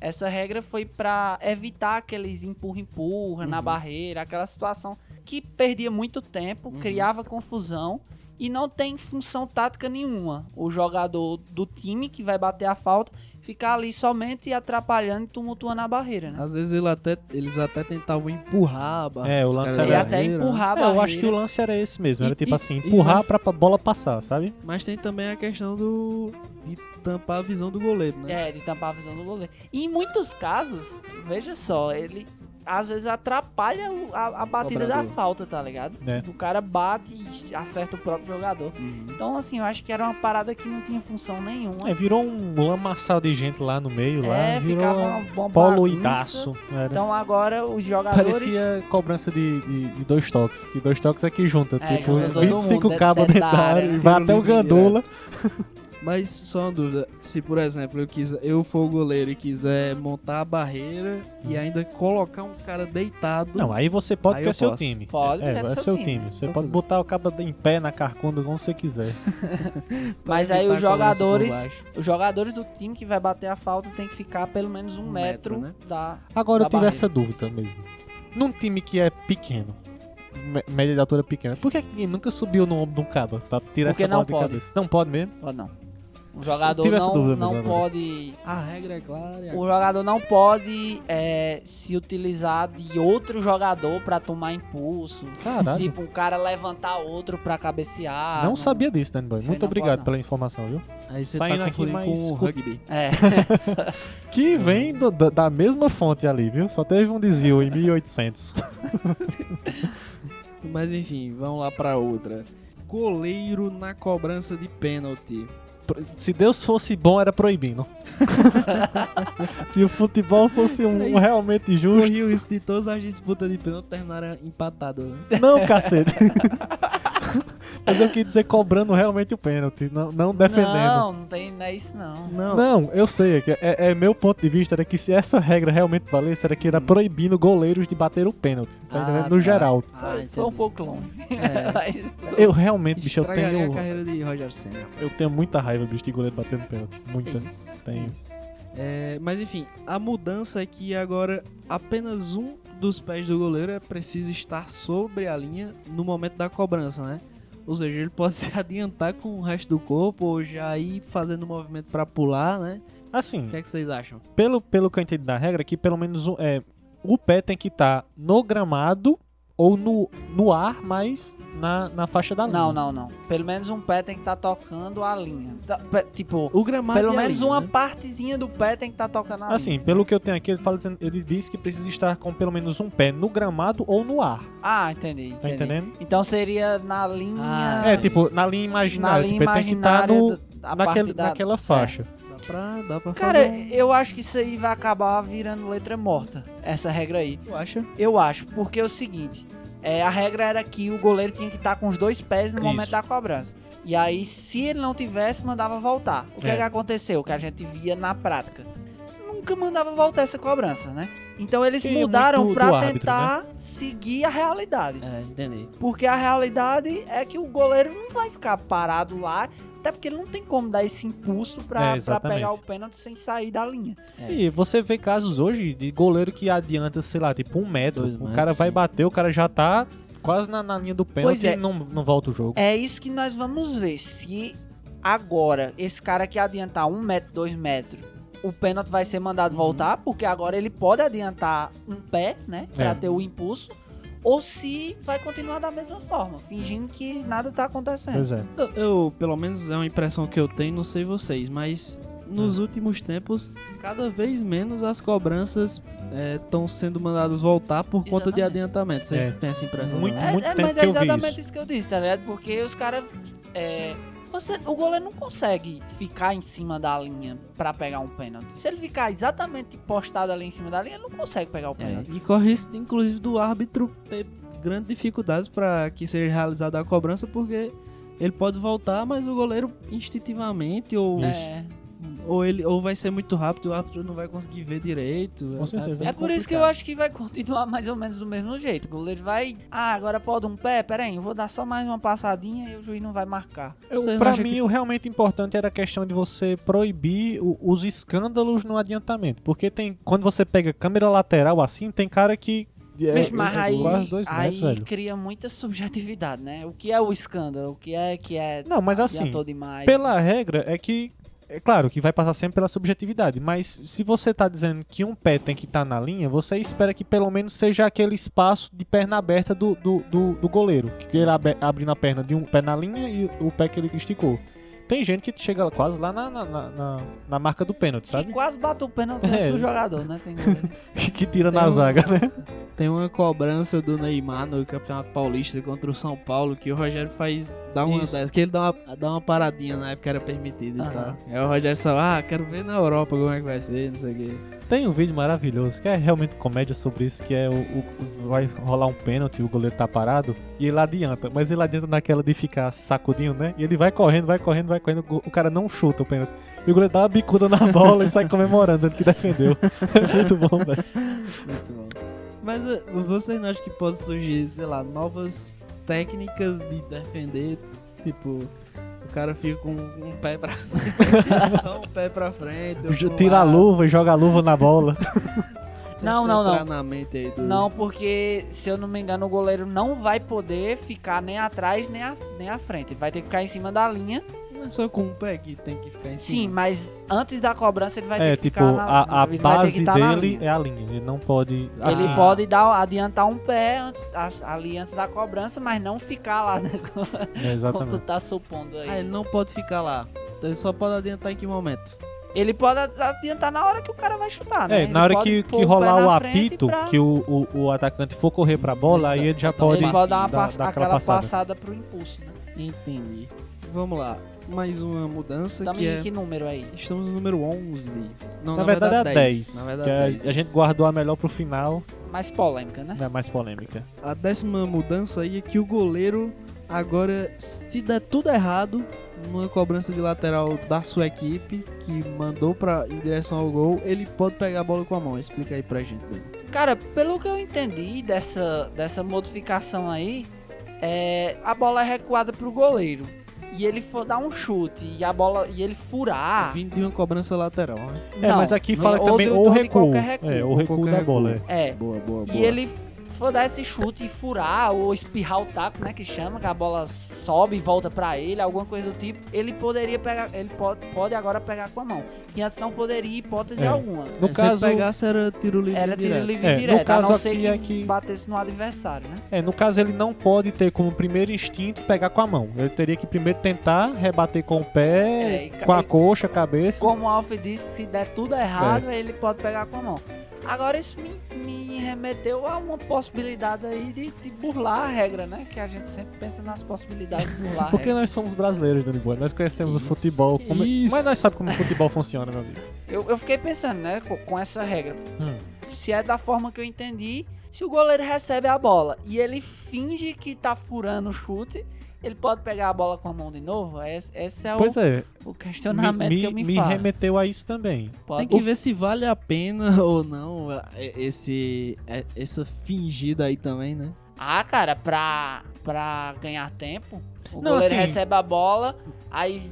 Essa regra foi pra evitar aqueles empurra-empurra na barreira, aquela situação que perdia muito tempo, criava confusão e não tem função tática nenhuma. O jogador do time que vai bater a falta ficar ali somente atrapalhando e tumultuando a barreira, né? Às vezes ele até, eles até tentavam empurrar a barra. É, o lance E era- até barreira, empurrar a É, barreira. eu acho que o lance era esse mesmo. Era E- tipo e- assim, e empurrar pra pra bola passar, sabe? Mas tem também a questão do de tampar a visão do goleiro, né? É, de tampar a visão do goleiro. E em muitos casos, veja só, ele às vezes atrapalha a, a batida da falta, tá ligado? É. O cara bate e acerta o próprio jogador. Uhum. Então, assim, eu acho que era uma parada que não tinha função nenhuma. É, virou um lamaçal de gente lá no meio, lá. É, virou ficava uma, uma polo bagunça. daço. Era. Então agora os jogadores. Parecia cobrança de, de- de dois toques. Que dois toques aqui junta. É, tipo, junta todo 25 mundo cabos dentro da área, e vai até o Gandula. Mas só uma dúvida, se por exemplo eu quiser, eu for o goleiro e quiser montar a barreira e ainda colocar um cara deitado, Não, aí você pode Aí porque eu é seu posso. time. Pode, é, é é seu seu time. time. Você Então pode tudo. botar o cabo em pé na carcunda como você quiser. Mas aí os jogadores, os jogadores do time que vai bater a falta tem que ficar pelo menos um, Um metro, metro, né? da. Agora Da eu tive barreira. essa dúvida mesmo. Num time que é pequeno, média de altura pequena, por que que ninguém nunca subiu no ombro de um cabo pra tirar Porque essa bola não de pode. cabeça? Não pode mesmo? Ou não. O jogador não, dúvida não agora. pode. A regra é clara. O jogador não pode é, se utilizar de outro jogador pra tomar impulso. Caralho. Tipo, um cara levantar outro pra cabecear. não sabia disso, Danny Boy. Isso Muito não obrigado pode, não. pela informação, viu? Aí você Saindo tá aqui mais com o rugby. É. Que vem do- da, mesma fonte ali, viu? Só teve um desvio em 1800. Mas enfim, vamos lá pra outra. Goleiro na cobrança de pênalti. Se Deus fosse bom, era proibindo. Se o futebol fosse um Aí- realmente justo. Corriu isso de todas as disputas de pênalti terminaram empatadas, né? Não, cacete. Mas eu quis dizer cobrando realmente o pênalti, não, não defendendo. Não, não, tem, não é isso não. Não, Não, eu sei, é, que é, é meu ponto de vista era que se essa regra realmente valesse, era que era proibindo goleiros de bater o pênalti, tá Ah, tá. No geral. Ah, Foi um entendi. pouco longe. É. Eu realmente, bicho, eu tenho, a carreira de Roger Senna. eu tenho muita raiva, bicho, de goleiro batendo pênalti. Muita. Isso, Tenho. isso. É, mas enfim, a mudança é que agora apenas um dos pés do goleiro é preciso estar sobre a linha no momento da cobrança, né? Ou seja, ele pode se adiantar com o resto do corpo ou já ir fazendo movimento pra pular, né? Assim, O que, é que vocês acham? pelo, pelo que eu entendi da regra, que pelo menos é, o pé tem que estar no gramado ou no, no ar, mas na, na faixa da linha. Não, não, não. Pelo menos um pé tem que estar tocando a linha. Tá, pe- Tipo, O gramado pelo menos linha, uma né? partezinha do pé tem que estar tocando a Assim, linha. pelo que eu tenho aqui, ele, fala, dizendo- ele diz que precisa estar com pelo menos um pé no gramado ou no ar. Ah, entendi. Tá entendi. entendendo? Então seria na linha. Ah, É, tipo, na linha na imaginária. linha tipo, ele tem que estar imaginária no, da- a naquele, parte da- naquela faixa. Dá pra, dá pra Cara, fazer um... eu acho que isso aí vai acabar virando letra morta. Essa regra aí. Tu acha? Eu acho, porque é o seguinte: é, a regra era que o goleiro tinha que estar com os dois pés no Isso. momento da cobrança. E aí, se ele não tivesse, mandava voltar. O que, É. é que aconteceu? Que a gente via na prática. Nunca mandava voltar essa cobrança, né? Então eles é mudaram do pra árbitro, tentar seguir a realidade. É, entendi. Porque a realidade é que o goleiro não vai ficar parado lá, até porque ele não tem como dar esse impulso pra, É, pra pegar o pênalti sem sair da linha. É. E você vê casos hoje de goleiro que adianta, sei lá, tipo um metro. Dois o metros, cara vai sim. bater, o cara já tá quase na, na linha do pênalti Pois é. e não, não volta o jogo. É isso que nós vamos ver. Se agora esse cara que adiantar um metro, dois metros, o pênalti vai ser mandado voltar, porque agora ele pode adiantar um pé, né? Pra É. ter o impulso. Ou se vai continuar da mesma forma, fingindo que nada tá acontecendo. Pois é. Eu, eu, pelo menos é uma impressão que eu tenho, não sei vocês, mas nos últimos tempos, cada vez menos as cobranças estão sendo mandadas voltar por conta de Exatamente. adiantamento. Vocês É. têm essa impressão? Muito- não? É, é, tempo mas que é eu vi exatamente isso. isso. que eu disse, tá ligado? Porque os caras. É, você, o goleiro não consegue ficar em cima da linha pra pegar um pênalti. Se ele ficar exatamente postado ali em cima da linha, ele não consegue pegar o É, pênalti. e corre isso, inclusive, do árbitro ter grandes dificuldades para que seja realizada a cobrança, porque ele pode voltar, mas o goleiro instintivamente ou, É, Ou, ele, ou vai ser muito rápido e o árbitro não vai conseguir ver direito. Com certeza. bem É por isso que eu complicado. acho que vai continuar mais ou menos do mesmo jeito. O goleiro vai. Ah, agora pode um pé? Pera aí, eu vou dar só mais uma passadinha e o juiz não vai marcar. Eu, pra mim, que- o realmente importante era a questão de você proibir o- os escândalos no adiantamento. Porque tem. Quando você pega câmera lateral assim, tem cara que. É, Mas, mas é aí, aí metros, velho. cria muita subjetividade, né? O que é o escândalo? O que é que é. Não, mas assim, pela regra é que. É claro que vai passar sempre pela subjetividade, mas se você tá dizendo que um pé tem que estar na linha, você espera que pelo menos seja aquele espaço de perna aberta do, do, do, do goleiro. Que ele abre, abrindo a perna de um pé na linha e o pé que ele esticou. Tem gente que chega quase lá na, na, na, na- na marca do pênalti, Que sabe? quase bateu o pênalti É. do jogador, né? Tem goleiro. que tira na Tem um- zaga, né? Tem uma cobrança do Neymar no Campeonato Paulista contra o São Paulo que o Rogério faz. Dá uma Isso. dessas, que ele dá uma, dá uma paradinha na época era permitido e Aham. tal. Aí o Rogério só, ah, quero ver na Europa como é que vai ser, não sei o quê. Tem um vídeo maravilhoso que é realmente comédia sobre isso, que é o, o- vai rolar um pênalti, o goleiro tá parado e ele adianta, mas ele adianta naquela de ficar sacudinho, né? E ele vai correndo, vai correndo, vai correndo, o cara não chuta o pênalti. E o goleiro dá uma bicuda na bola e sai comemorando, dizendo que defendeu. É muito bom, velho. Muito bom. Mas uh, vocês não acham que pode surgir, sei lá, novas técnicas de defender? Tipo, cara fica com um pé pra só um pé pra frente. Tira a luva e joga a luva na bola. Não, não, não. do... Não, porque se eu não me engano, o goleiro não vai poder ficar nem atrás nem à, nem à frente. Ele vai ter que ficar em cima da linha. Não é só com um pé que tem que ficar em cima. Sim, mas antes da cobrança ele vai É, ter que tipo, ficar na a, a ele base na dele é a linha. Ele não pode. Ele assim, pode dar, adiantar um pé antes, ali antes da cobrança, mas não ficar lá, né? É, Como tu exatamente. tá supondo aí. Ah, ele não pode ficar lá. Ele só pode adiantar em que momento? Ele pode adiantar na hora que o cara vai chutar, né? É, Ele na hora que, que o rolar o frente apito, pra- que o, o, o atacante for correr pra bola, aí ele já Ele pode, Ele pode dar, uma dar- dar aquela aquela passada. passada. pro impulso, né? Entendi. Vamos lá. Mais uma mudança Também que é... que número aí? Estamos no número 11. Não, Na, verdade, é a 10. Na verdade, a, 10. a gente guardou a melhor pro final, Mais polêmica, né? é a mais polêmica. A décima mudança aí é que o goleiro agora, se der tudo errado, numa cobrança de lateral da sua equipe, que mandou pra, em direção ao gol, ele pode pegar a bola com a mão. Explica aí pra gente, Dani. Cara, pelo que eu entendi dessa, dessa modificação aí, é, a bola é recuada pro goleiro. E ele for dar um chute e a bola e ele furar. Vindo de uma cobrança lateral, né? É, Não, mas aqui não- fala ou também de- ou ou de recuo. recuo. É, o Ou recuo da bola. É. É. Boa, boa, boa. E ele for dar esse chute e furar ou espirrar o taco, né, que chama, que a bola sobe e volta pra ele, alguma coisa do tipo, ele poderia pegar, ele pode, pode agora pegar com a mão. Que antes não poderia hipótese É. alguma. No É, caso, se pegasse era tiro livre Era tiro direto. livre É, no direto, caso a não ser aqui que, é que- batesse no adversário, né? é, no caso ele não pode ter como primeiro instinto pegar com a mão. Ele teria que primeiro tentar rebater com o É, pé, e ca- com a e- coxa, a cabeça. Como o Alf disse, se der tudo errado, É. ele pode pegar com a mão. Agora isso me, me remeteu a uma possibilidade aí de, de burlar a regra, né? Que a gente sempre pensa nas possibilidades de burlar a Porque regra. nós somos brasileiros, Dani Boy. Nós conhecemos Isso, o futebol. como- isso. Mas nós sabemos como o futebol funciona, meu amigo. Eu, eu fiquei pensando, né, com, com essa regra. Hum. Se é da forma que eu entendi, se o goleiro recebe a bola e ele finge que tá furando o chute, ele pode pegar a bola com a mão de novo? Esse, esse é, Pois o, é, o me, questionamento me, que eu me, me faço. remeteu a isso também. Pode- Tem que ver se vale a pena ou não é, esse, é, essa fingida aí também, né? Ah, cara, pra, pra ganhar tempo, o Não, goleiro assim- recebe a bola, aí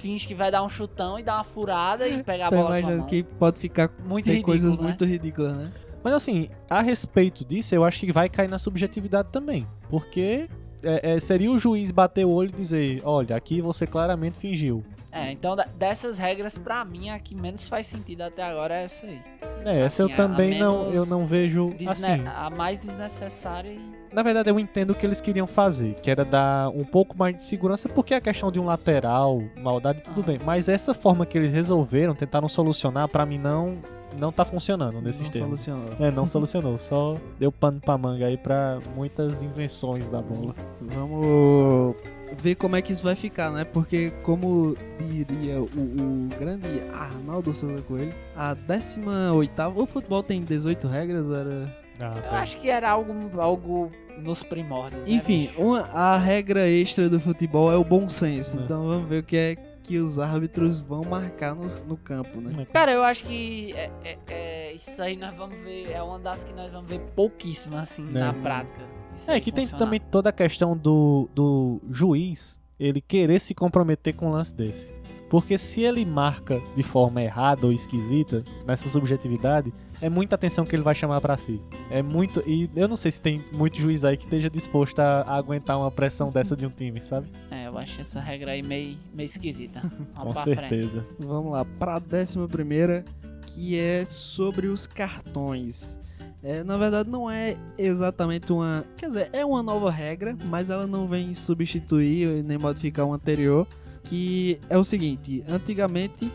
finge que vai dar um chutão e dá uma furada e pegar a bola com a imaginando mão. que pode ficar Muito tem ridículo, coisas né? muito ridículas, né? Mas assim, a respeito disso, eu acho que vai cair na subjetividade também. Porque é, é, seria o juiz bater o olho e dizer: olha, aqui você claramente fingiu. É, então dessas regras, pra mim, a que menos faz sentido até agora é essa aí. É, essa Assim, eu a- a também não, eu não vejo assim. A mais desnecessária e... Na verdade, eu entendo o que eles queriam fazer, que era dar um pouco mais de segurança, porque a questão de um lateral, maldade, tudo Ah. bem. Mas essa forma que eles resolveram, tentaram solucionar, pra mim não, não tá funcionando nesses não termos. solucionou. É, não solucionou, só deu pano pra manga aí pra muitas invenções da bola. Vamos ver como é que isso vai ficar, né? Porque, como diria o, o grande Arnaldo César Coelho, a 18 o futebol tem 18 regras, era... Ah, Eu tá. acho que era algo, algo nos primórdios, né, Enfim, bicho? uma, a regra extra do futebol é o bom senso. É. Então vamos ver o que é que os árbitros vão marcar no, no campo, né? Cara, eu acho que é, é- é- isso aí nós vamos ver, é uma das que nós vamos ver pouquíssimo, assim, É. na prática. É que tem funcionar. também toda a questão do, do juiz ele querer se comprometer com um lance desse. Porque se ele marca de forma errada ou esquisita, nessa subjetividade, é muita atenção que ele vai chamar pra si. É muito. E eu não sei se tem muito juiz aí que esteja disposto a, a aguentar uma pressão dessa de um time, sabe? É, eu acho essa regra aí meio, meio esquisita. Vamos Com pra frente. certeza. Vamos lá, para a décima primeira, que é sobre os cartões. É, na verdade, não é exatamente uma. Quer dizer, é uma nova regra, mas ela não vem substituir nem modificar o anterior. Que é o seguinte: antigamente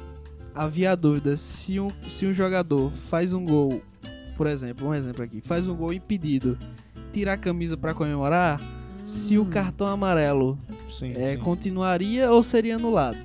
havia a dúvida se um, se um jogador faz um gol, por exemplo, um exemplo aqui, faz um gol impedido, tirar a camisa para comemorar, se o cartão amarelo Sim. é, sim. continuaria ou seria anulado.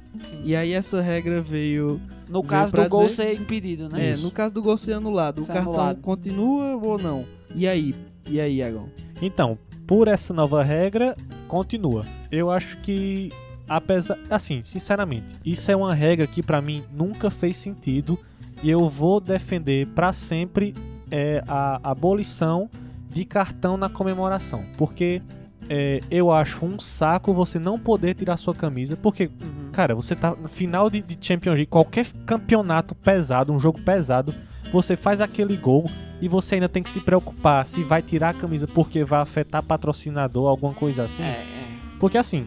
E aí essa regra veio No Veio caso pra do gol dizer- ser impedido, né? é, Isso. no caso do gol ser anulado, o Ser cartão anulado. continua ou não? E aí? E aí, Iagão? Então, por essa nova regra, continua. Eu acho que, apesar. Assim, sinceramente, isso é uma regra que pra mim nunca fez sentido e eu vou defender pra sempre é, a abolição de cartão na comemoração. Porque é, eu acho um saco você não poder tirar sua camisa. Porque, Uhum. cara, você tá no final de, de Champions League, qualquer campeonato pesado, um jogo pesado, você faz aquele gol e você ainda tem que se preocupar se vai tirar a camisa porque vai afetar patrocinador, alguma coisa assim. É, é. Porque assim,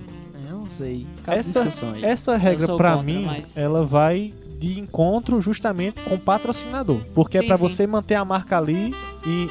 não sei. Cabe Essa- discussão aí. essa regra contra, mim, mas- ela vai de encontro justamente com o patrocinador. Porque é Sim, pra sim. você manter a marca ali em,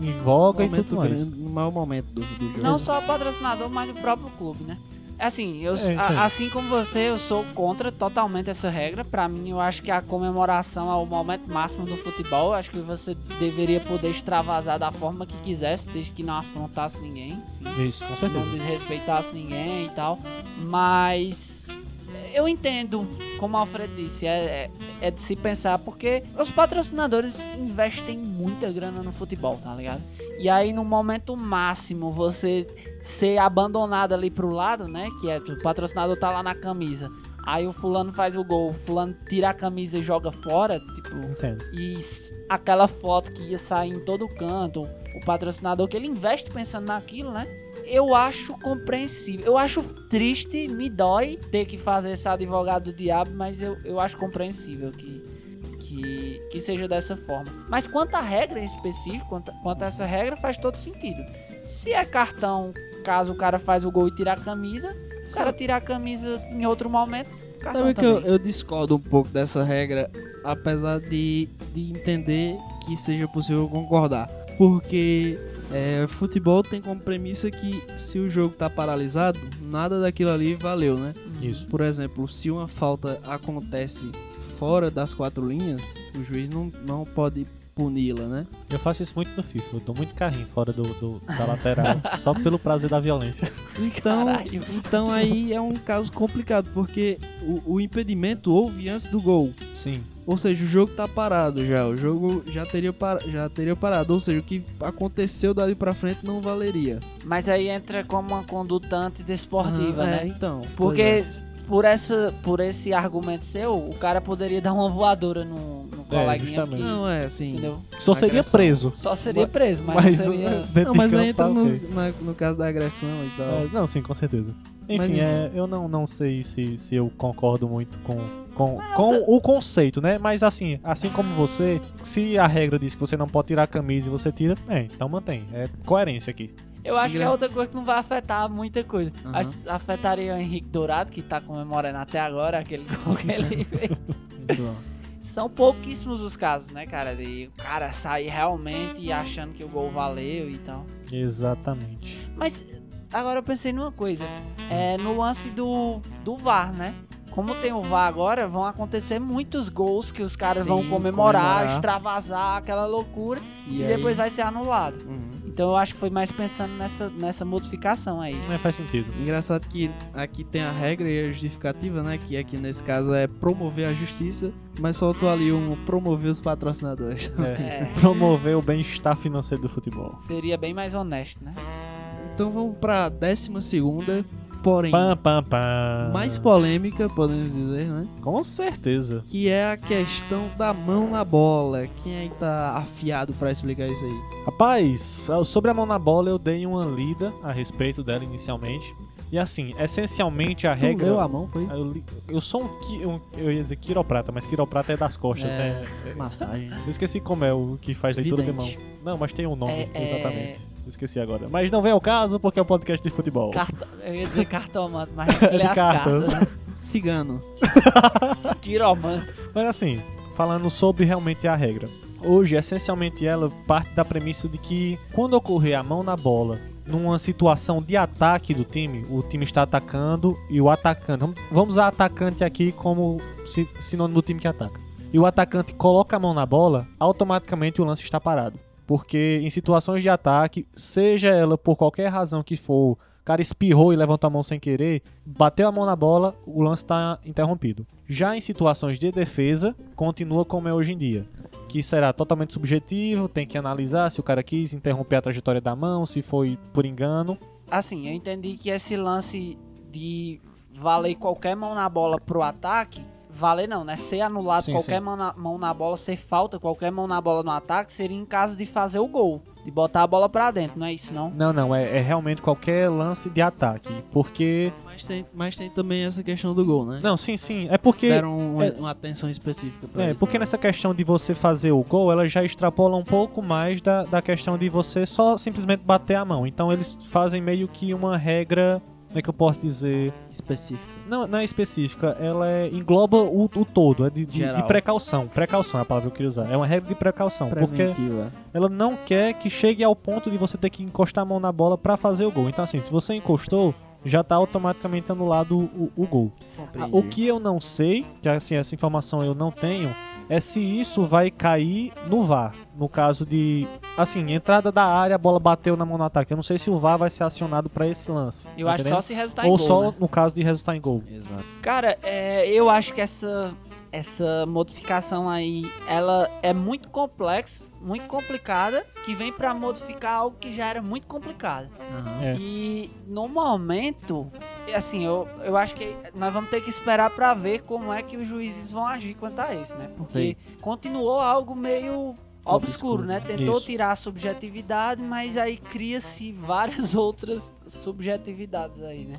em, voga e momento tudo mais. grande, no maior momento do, do jogo. Não só o patrocinador, mas o próprio clube, né? Assim, eu, É, a- entendo. assim como você, eu sou contra totalmente essa regra. Pra mim, eu acho que a comemoração é o momento máximo do futebol. Eu acho que você deveria poder extravasar da forma que quisesse, desde que não afrontasse ninguém. sim. Isso, com certeza. não desrespeitasse ninguém e tal. Mas eu entendo, como o Alfredo disse, é, é, é de se pensar, porque os patrocinadores investem muita grana no futebol, tá ligado? E aí no momento máximo você ser abandonado ali pro lado, né? Que é o patrocinador tá lá na camisa. Aí o fulano faz o gol, o fulano tira a camisa e joga fora, tipo, Entendo. e aquela foto que ia sair em todo canto, o patrocinador que ele investe pensando naquilo, né? Eu acho compreensível. Eu acho triste, me dói ter que fazer esse advogado do diabo, mas eu, eu acho compreensível que, que, que seja dessa forma. Mas quanto à regra em específico, quanto, quanto a essa regra, faz todo sentido. Se é cartão, caso o cara faz o gol e tira a camisa, o cara tirar a camisa em outro momento, Sabe que eu, eu discordo um pouco dessa regra, apesar de, de entender que seja possível concordar. Porque é, futebol tem como premissa que se o jogo tá paralisado, nada daquilo ali valeu, né? Isso. Por exemplo, se uma falta acontece fora das quatro linhas, o juiz não, não pode puni-la, né? Eu faço isso muito no FIFA. Eu dou muito carrinho fora do, do- da lateral, só pelo prazer da violência. Então, Caralho. então aí é um caso complicado, porque o, o impedimento houve antes do gol. Sim. Ou seja, o jogo tá parado já. O jogo já teria, par... já teria parado. Ou seja, o que aconteceu dali pra frente não valeria. Mas aí entra como uma conduta antidesportiva, Ah, né? É, então. Porque por, essa, por esse argumento seu, o cara poderia dar uma voadora no, no coleguinha justamente. aqui, Não, é assim. entendeu? Só seria Agressão. preso. Só seria preso, mas, Mas, não seria... dentro Não, mas aí entra tá no, na- no caso da agressão e tal. É, não, sim, com certeza. Enfim, Mas, enfim. é, eu não, não sei se, se eu concordo muito com, com, com o conceito, né? Mas assim, assim como você, se a regra diz que você não pode tirar a camisa e você tira, é, então mantém. É coerência aqui. Eu acho que é outra coisa que não vai afetar muita coisa. Aham. Mas afetaria o Henrique Dourado, que tá comemorando até agora aquele gol que ele fez. São pouquíssimos os casos, né, cara? De o cara sair realmente achando que o gol valeu e tal. Exatamente. Mas agora eu pensei numa coisa. É no lance do, do VAR, né? Como tem o VAR agora, vão acontecer muitos gols que os caras Sim, vão comemorar, comemorar. extravasar aquela loucura e, aí- depois vai ser anulado. Uhum. Então eu acho que foi mais pensando nessa, nessa modificação aí. É, faz sentido. Engraçado que aqui tem a regra e a justificativa, né? Que aqui nesse caso é promover a justiça, mas faltou ali um promover os patrocinadores. É. É, Promover o bem-estar financeiro do futebol. seria bem mais honesto, né? Então vamos pra décima segunda, porém Pam, pam, pam. mais polêmica, podemos dizer, né? Com certeza. Que é a questão da mão na bola. Quem aí tá afiado pra explicar isso aí? Rapaz, sobre a mão na bola eu dei uma lida a respeito dela inicialmente. E assim, essencialmente a Tu regra. leu a mão, foi? Eu, li- eu sou um, qui- um- Eu ia dizer quiroprata, mas quiroprata é das costas, É. né? Massagem. Eu esqueci como é o que faz leitura Vidente. de mão. Não, mas tem um nome, É- é- exatamente. Eu esqueci agora. Mas não vem ao caso porque é um podcast de futebol. Carto... Eu ia dizer cartomante, mas ele é as cartas. cartas. Cigano. Quiromante. Mas assim, falando sobre realmente a regra. Hoje, essencialmente, ela parte da premissa de que quando ocorrer a mão na bola numa situação de ataque do time, o time está atacando e o atacante. Vamos, vamos usar atacante aqui como si- sinônimo do time que ataca. E o atacante coloca a mão na bola, automaticamente o lance está parado. Porque em situações de ataque, seja ela por qualquer razão que for, o cara espirrou e levantou a mão sem querer, bateu a mão na bola, o lance está interrompido. Já em situações de defesa, continua como é hoje em dia. Que será totalmente subjetivo, tem que analisar se o cara quis interromper a trajetória da mão, se foi por engano. Assim, eu entendi que esse lance de valer qualquer mão na bola pro ataque, valer não, né? Ser anulado Sim, qualquer sim. Mão, na, mão na bola, ser falta qualquer mão na bola no ataque, seria em caso de fazer o gol, de botar a bola pra dentro, não é isso não? Não, não, é, é realmente qualquer lance de ataque. Porque. Mas tem, mas tem também essa questão do gol, né? Não, sim, sim. É porque. Deram um- é- uma atenção específica pra É, isso. porque nessa questão de você fazer o gol, ela já extrapola um pouco mais da, da questão de você só simplesmente bater a mão. Então eles fazem meio que uma regra. Como é que eu posso dizer? Específica. Não, não é específica, ela é- engloba o, o todo, é de, de- de precaução. Precaução é a palavra que eu queria usar. É uma regra de precaução, porque Preventiva. ela não quer que chegue ao ponto de você ter que encostar a mão na bola pra fazer o gol. Então, assim, se você encostou, já tá automaticamente anulado o, o gol. Compreendi. O que eu não sei, que assim, essa informação eu não tenho, é se isso vai cair no VAR. No caso de, assim, entrada da área, a bola bateu na mão no ataque. Eu não sei se o VAR vai ser acionado pra esse lance. Eu tá acho entendendo? só se resultar em Ou gol, só né? no caso de resultar em gol. Exato. Cara, é, eu acho que essa, essa modificação aí, ela é muito complexa, muito complicada, que vem pra modificar algo que já era muito complicado. Aham. É. E no momento, assim, eu, eu acho que nós vamos ter que esperar pra ver como é que os juízes vão agir quanto a isso, né? Porque Sei. continuou algo meio obscuro, Obscuro. né? Tentou Isso. tirar a subjetividade, mas aí cria-se várias outras subjetividades aí, né?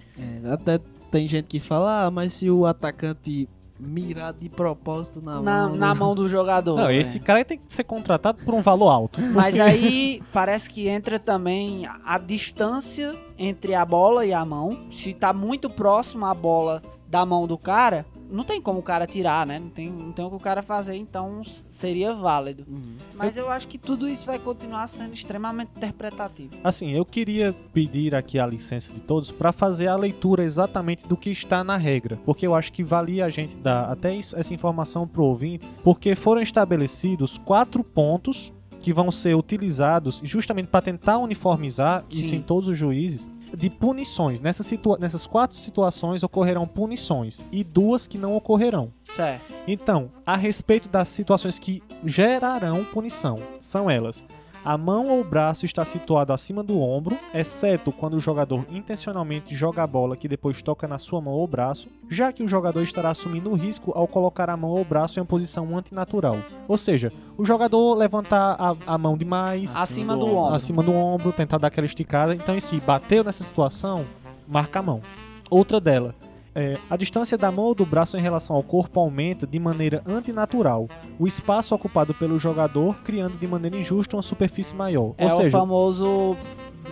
É, até tem gente que fala, ah, mas se o atacante mirar de propósito na, Na, mão... na mão do jogador. Não, né? esse cara tem que ser contratado por um valor alto. Mas aí parece que entra também a- a distância entre a bola e a mão. Se tá muito próximo a bola da mão do cara, não tem como o cara tirar, né? Não tem, não tem o que o cara fazer, então seria válido. Uhum. Mas eu acho que tudo isso vai continuar sendo extremamente interpretativo. Assim, eu queria pedir aqui a licença de todos para fazer a leitura exatamente do que está na regra, porque eu acho que valia a gente dar até isso- essa informação pro ouvinte, porque foram estabelecidos quatro pontos que vão ser utilizados justamente para tentar uniformizar isso Sim. em todos os juízes de punições. Nessa situa nessas quatro situações ocorrerão punições e duas que não ocorrerão. Certo. Então, a respeito das situações que gerarão punição, são elas: a mão ou o braço está situado acima do ombro, exceto quando o jogador intencionalmente joga a bola que depois toca na sua mão ou braço, já que o jogador estará assumindo o risco ao colocar a mão ou o braço em uma posição antinatural. Ou seja, o jogador levantar a, a mão demais, Acima do ombro. acima do ombro, tentar dar aquela esticada. Então, e se bateu nessa situação, marca a mão. Outra dela. É, a distância da mão ou do braço em relação ao corpo aumenta de maneira antinatural. O espaço ocupado pelo jogador criando de maneira injusta uma superfície maior. É ou o seja, famoso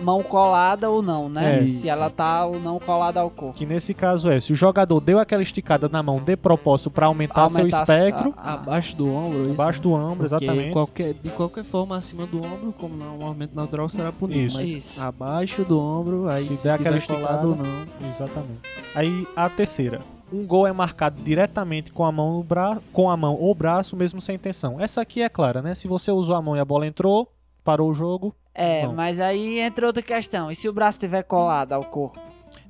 mão colada ou não, né? É, Se isso. ela tá ou não colada ao corpo. que nesse caso é, se o jogador deu aquela esticada na mão de propósito para aumentar, seu Aumentar espectro, a- Abaixo do ombro, isso, abaixo né? do ombro, Porque exatamente. Qualquer, de qualquer forma, acima do ombro, como não é um movimento natural, será punido. Isso. Mas Isso. abaixo do ombro, aí Se se, der aquela esticada. ou não. Exatamente. Aí a terceira. Um gol é marcado diretamente com a mão no bra... com a mão ou braço, mesmo sem intenção. Essa aqui é clara, né? Se você usou a mão e a bola entrou, parou o jogo. É, Bom. mas aí entra outra questão. E se o braço estiver colado ao corpo?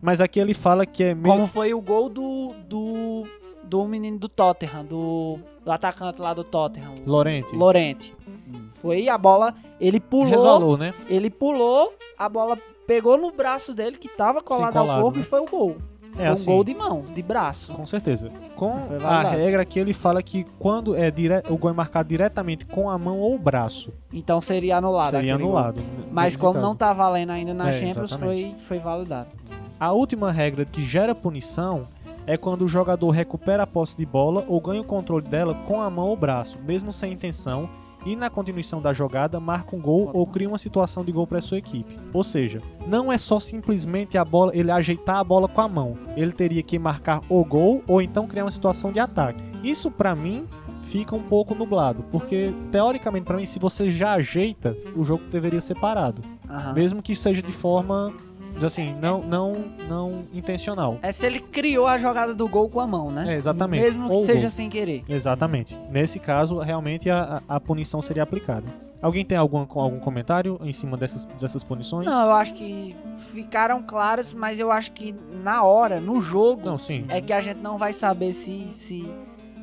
Mas aqui ele fala que é meio... Como foi o gol do, do, do menino do Tottenham, do, do atacante lá do Tottenham. Lorente. Lorente. Foi a bola, ele pulou, Resvalou, né? ele pulou, a bola pegou no braço dele, que tava colado, colado, ao corpo, né? e foi o gol. É foi assim. um gol de mão, de braço. Com certeza. Com a regra que ele fala que quando é dire... o gol é marcado diretamente com a mão ou o braço, Então seria anulado. seria anulado. Mas nesse como caso. não tá valendo ainda na É, Champions, foi, foi validado. A última regra que gera punição é quando o jogador recupera a posse de bola ou ganha o controle dela com a mão ou braço, mesmo sem intenção, e na continuação da jogada marca um gol ou cria uma situação de gol para sua equipe. Ou seja, não é só simplesmente a bola, ele ajeitar a bola com a mão. Ele teria que marcar o gol ou então criar uma situação de ataque. Isso para mim fica um pouco nublado, porque teoricamente para mim se você já ajeita, o jogo deveria ser parado, Aham. mesmo que seja de forma assim, não não não intencional. É se ele criou a jogada do gol com a mão, né? É, exatamente. Mesmo que Ou seja gol. sem querer. Exatamente. Nesse caso, realmente a, a punição seria aplicada. Alguém tem algum, algum comentário em cima dessas, dessas punições? Não, eu acho que ficaram claras, mas eu acho que na hora, no jogo, Não, sim. é que a gente não vai saber se. se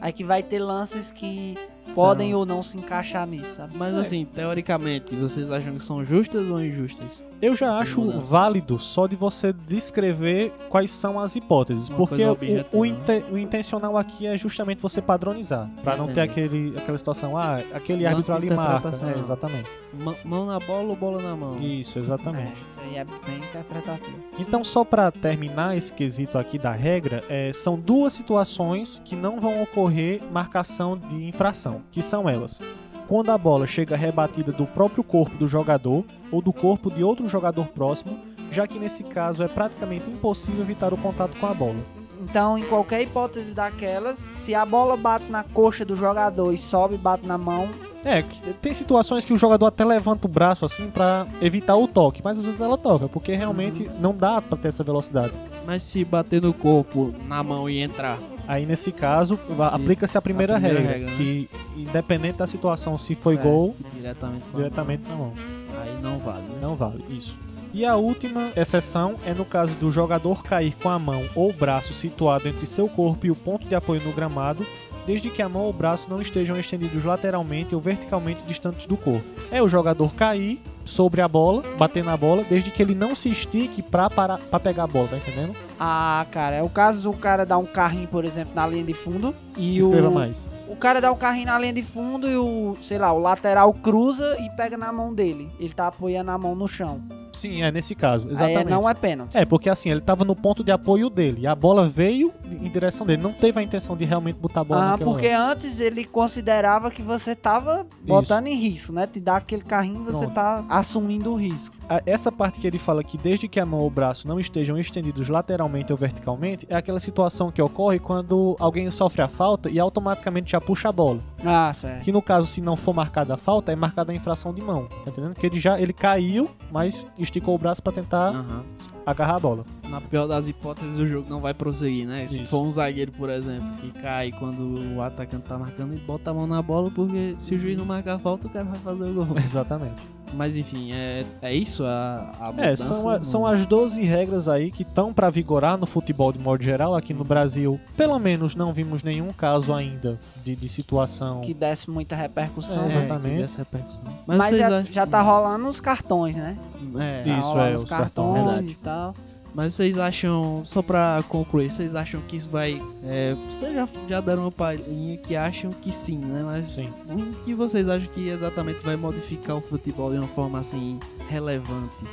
é que vai ter lances que podem ou não se encaixar nisso, sabe? Mas assim, teoricamente, vocês acham que são justas ou injustas? Eu já acho mudanças. válido só de você descrever quais são as hipóteses, Uma porque o, o, né? inte- o intencional aqui é justamente você padronizar, Pra não ter aquele, aquela situação, ah, aquele árbitro ali marca. É, exatamente. Mão- Mão na bola ou bola na mão? Isso, É, exatamente. isso aí é bem interpretativo. Então, só pra terminar esse quesito aqui da regra, é, são duas situações que não vão ocorrer marcação de infração, que são elas. Quando a bola chega rebatida do próprio corpo do jogador ou do corpo de outro jogador próximo, já que nesse caso é praticamente impossível evitar o contato com a bola. Então, em qualquer hipótese daquelas, se a bola bate na coxa do jogador e sobe e bate na mão, É, que tem situações que o jogador até levanta o braço assim pra evitar o toque, mas às vezes ela toca, porque realmente não dá pra ter essa velocidade. Mas se bater no corpo, na mão e entrar? Aí nesse caso, aplica-se a primeira, a primeira regra, regra, né? que independente da situação, se foi gol, Diretamente diretamente na mão. Aí não vale, né? Não vale, isso. E a última exceção é no caso do jogador cair com a mão ou o braço situado entre seu corpo e o ponto de apoio no gramado, desde que a mão ou o braço não estejam estendidos lateralmente ou verticalmente distantes do corpo. É o jogador cair sobre a bola, bater na bola, desde que ele não se estique pra, parar, pra pegar a bola, tá entendendo? ah, cara, é o caso do cara dar um carrinho, por exemplo, na linha de fundo e Escreva o mais. o cara dá um carrinho na linha de fundo e o, sei lá, o lateral cruza e pega na mão dele. Ele tá apoiando a mão no chão. Sim, é nesse caso, Aí exatamente. não é pênalti. É, porque assim, ele tava no ponto de apoio dele, e a bola veio em direção dele, não teve a intenção de realmente botar a bola Ah, porque antes ele considerava que você tava botando em risco, né? Te dar aquele carrinho, você Pronto. tá assumindo o risco. Essa parte que ele fala que desde que a mão ou o braço não estejam estendidos lateralmente ou verticalmente, é aquela situação que ocorre quando alguém sofre a falta e automaticamente já puxa a bola. Ah, certo. Que no caso, se não for marcada a falta, é marcada a infração de mão. Tá entendendo? Que ele já ele caiu, mas esticou o braço pra tentar Aham. agarrar a bola. Na pior das hipóteses, o jogo não vai prosseguir, né? Se Isso. for um zagueiro, por exemplo, que cai quando o atacante tá marcando, ele bota a mão na bola, porque se o juiz não marcar a falta, o cara vai fazer o gol. Exatamente. Mas enfim, é, é isso a, a É, mudança? são, a- são as 12 regras aí que estão pra vigorar no futebol de modo geral aqui no Brasil. Pelo menos não vimos nenhum caso ainda de, de situação. Que desse muita repercussão. É, né? exatamente. que desse repercussão. Mas, Mas já, acham... já tá rolando os cartões, né? É, Tá Isso, rolando é, os os cartões. cartões e tal. Mas vocês acham, só pra concluir, vocês acham que isso vai. É, vocês já, já deram uma palhinha que acham que sim, né? Mas Sim. o que vocês acham que exatamente vai modificar o futebol de uma forma assim relevante?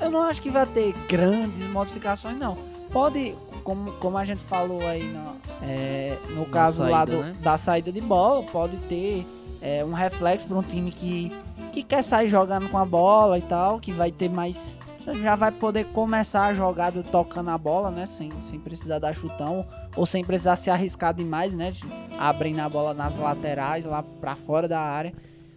Eu não acho que vai ter grandes modificações, não. Pode, como, como a gente falou aí no, é, no caso lá saída, do- né? da saída de bola, pode ter é, um reflexo para um time que, que quer sair jogando com a bola e tal, que vai ter mais. Já vai poder começar a jogada tocando a bola, né? Sem, sem precisar dar chutão, ou sem precisar se arriscar demais, né? de- Abrindo a bola nas laterais, lá pra fora da área.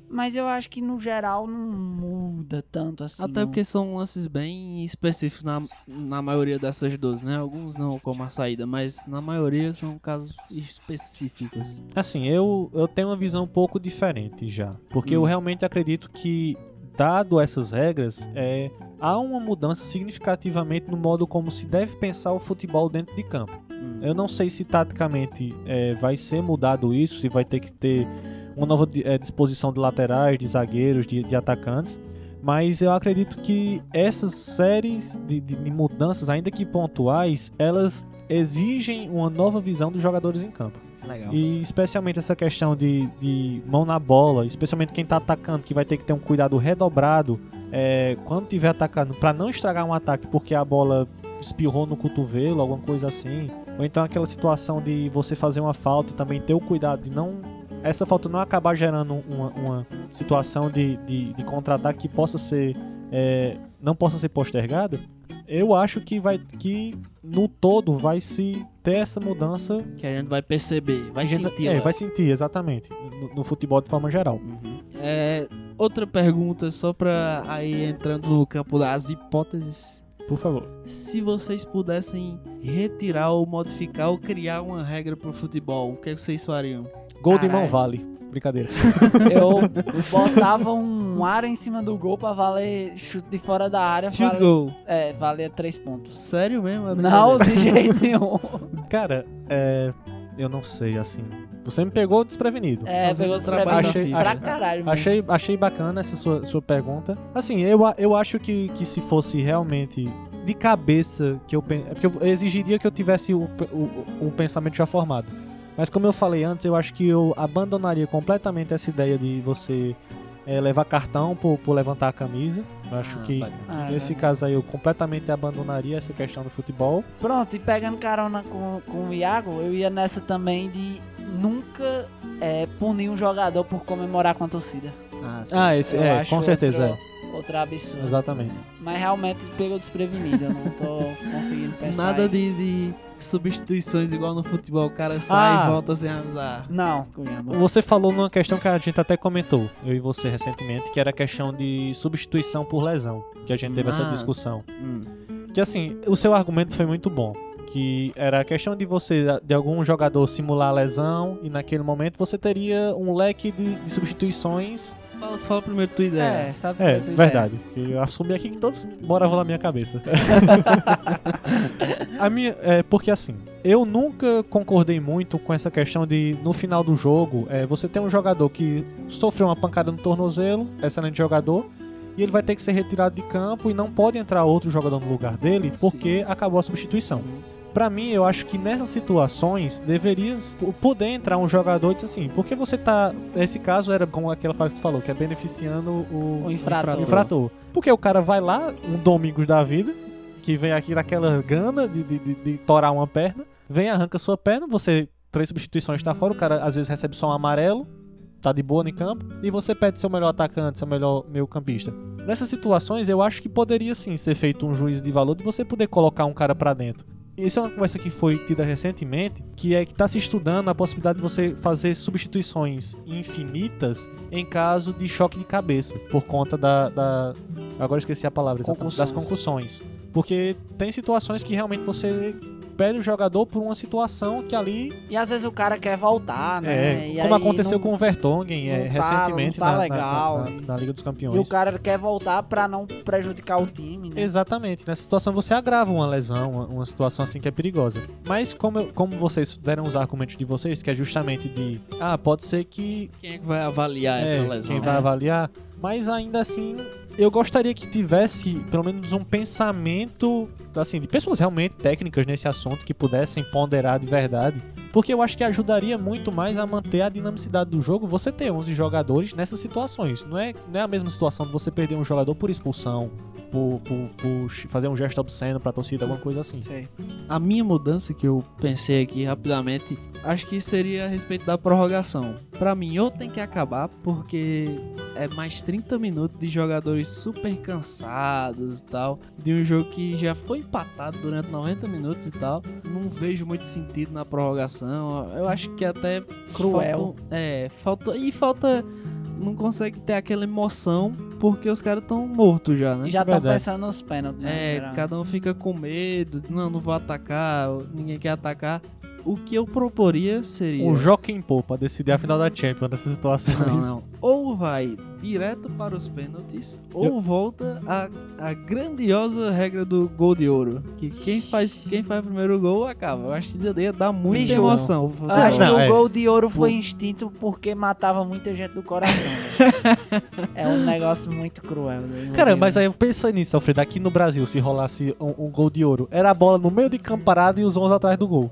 Mas eu acho que no geral não muda tanto assim. Até não. porque são lances bem específicos na, na maioria dessas 12, né? Alguns não como a saída, mas na maioria são casos específicos. Assim, eu, eu tenho uma visão um pouco diferente já. Porque Hum. eu realmente acredito que, dado essas regras, é, há uma mudança significativamente no modo como se deve pensar o futebol dentro de campo. Hum. Eu não sei se taticamente é, vai ser mudado isso, se vai ter que ter uma nova é, disposição de laterais, de zagueiros, de, de atacantes. Mas eu acredito que essas séries de, de- de mudanças, ainda que pontuais, elas exigem uma nova visão dos jogadores em campo. Legal. E especialmente essa questão de, de mão na bola, especialmente quem tá atacando, que vai ter que ter um cuidado redobrado é, quando tiver atacando, para não estragar um ataque porque a bola espirrou no cotovelo, alguma coisa assim. Ou então aquela situação de você fazer uma falta e também ter o cuidado de não. Essa falta não acabar gerando uma, uma situação de, de, de contra-ataque que possa ser. é, não possa ser postergada. Eu acho que vai que no todo vai se ter essa mudança Que a gente vai perceber, vai gente sentir. É, lá. vai sentir, exatamente. No, no futebol de forma geral. É, outra pergunta, só pra aí entrando no campo das hipóteses. Por favor. Se vocês pudessem retirar ou modificar ou criar uma regra pro futebol, o que, é que vocês fariam? Gol de mão vale. Brincadeira. Eu botava um ar em cima do gol pra valer chute de fora da área. Field vale- goal. É, valia três pontos. Sério mesmo? É Não, de jeito nenhum. Cara, é. Eu não sei, assim. Você me pegou desprevenido. É, Fazendo pegou da Achei- pra caralho. mesmo. Achei, achei bacana essa sua, sua pergunta. Assim, eu, eu acho que, que se fosse realmente de cabeça, que eu, é porque eu exigiria que eu tivesse o, o, o pensamento já formado. Mas como eu falei antes, eu acho que eu abandonaria completamente essa ideia de você é, levar cartão por, por levantar a camisa. Eu acho Ah, que. Ah, nesse é. caso aí eu completamente abandonaria essa questão do futebol. Pronto, e pegando carona com, com o Iago, eu ia nessa também de nunca é, punir um jogador por comemorar com a torcida. Ah, sim. Ah, esse, Eu é, com certeza, outro, Outro absurdo. Exatamente. Mas realmente pegou desprevenido, eu não tô conseguindo pensar. Nada de, de substituições igual no futebol, o cara sai Ah. e volta sem avisar. Não. Você falou numa questão que a gente até comentou, eu e você recentemente, que era a questão de substituição por lesão, que a gente teve essa Ah. discussão. Hum. Que assim, o seu argumento foi muito bom. Que era a questão de você, de algum jogador simular a lesão, e naquele momento você teria um leque de, de substituições. Fala, fala primeiro tua ideia. É, sabe É, ideia. verdade. Que Eu assumi aqui que todos moravam na minha cabeça. a minha, é, porque assim, eu nunca concordei muito com essa questão de, no final do jogo, é, você tem um jogador que sofreu uma pancada no tornozelo, excelente jogador, e ele vai ter que ser retirado de campo e não pode entrar outro jogador no lugar dele Sim. porque acabou a substituição. Pra mim, eu acho que nessas situações deveria poder entrar um jogador e dizer assim, porque você tá. Nesse caso era como aquela frase que você falou, que é beneficiando o, O infrator. infrator. Porque o cara vai lá, um Domingos da vida, que vem aqui naquela gana de, de, de, de torar uma perna, vem, arranca sua perna, você. Três substituições tá fora, o cara às vezes recebe só um amarelo, tá de boa no campo, e você pede seu melhor atacante, seu melhor meio campista. Nessas situações, eu acho que poderia sim ser feito um juízo de valor de você poder colocar um cara pra dentro. Isso é uma conversa que foi tida recentemente, que é que está se estudando a possibilidade de você fazer substituições infinitas em caso de choque de cabeça, por conta da. da- agora esqueci a palavra, exatamente, das concussões. Porque tem situações que realmente você perde o jogador por uma situação que ali E às vezes o cara quer voltar, né? é, E como aí aconteceu não- com o Vertonghen é, tá- recentemente não tá na, legal. na- na- na Liga dos E Campeões. o cara quer voltar pra não prejudicar o time, né? Exatamente. Nessa situação você agrava uma lesão, uma, uma situação assim que é perigosa. Mas como, eu- como vocês deram os argumentos de vocês, que é justamente de ah, pode ser que Quem é que vai avaliar essa é, lesão? quem vai né? avaliar, mas ainda assim eu gostaria que tivesse pelo menos um pensamento assim de pessoas realmente técnicas nesse assunto que pudessem ponderar de verdade, porque eu acho que ajudaria muito mais a manter a dinamicidade do jogo. Você ter 11 jogadores nessas situações, não é, não é a mesma situação de você perder um jogador por expulsão, por, por, por fazer um gesto obsceno pra torcida, alguma coisa assim. Sei. A minha mudança que eu pensei aqui rapidamente, acho que seria a respeito da prorrogação. Pra mim, ou tem que acabar, porque é mais 30 minutos de jogadores super cansados e tal, de um jogo que já foi empatado durante 90 minutos e tal. Não vejo muito sentido na prorrogação. Eu acho que até Cruel. falta- é, falta e falta não consegue ter aquela emoção porque os caras estão mortos já, né? E já estão Verdade. pensando nos pênaltis, né? É, geral. cada um fica com medo, não, não vou atacar, ninguém quer atacar. O que eu proporia seria. Um Joaquim Pô pra decidir a final da Champions nessas situações. Não, não. Ou vai direto para os pênaltis ou volta a, a grandiosa regra do gol de ouro, que quem faz quem faz primeiro gol acaba. Eu acho que ia dar muita Bicho, emoção. Eu acho que. Não, o é. gol de ouro foi instinto porque matava muita gente do coração. velho. é um negócio muito cruel. né? Cara, mas aí pensa nisso, Alfredo. Aqui no Brasil, se rolasse um, um gol de ouro, era a bola no meio de campo parado e os 11 atrás do gol.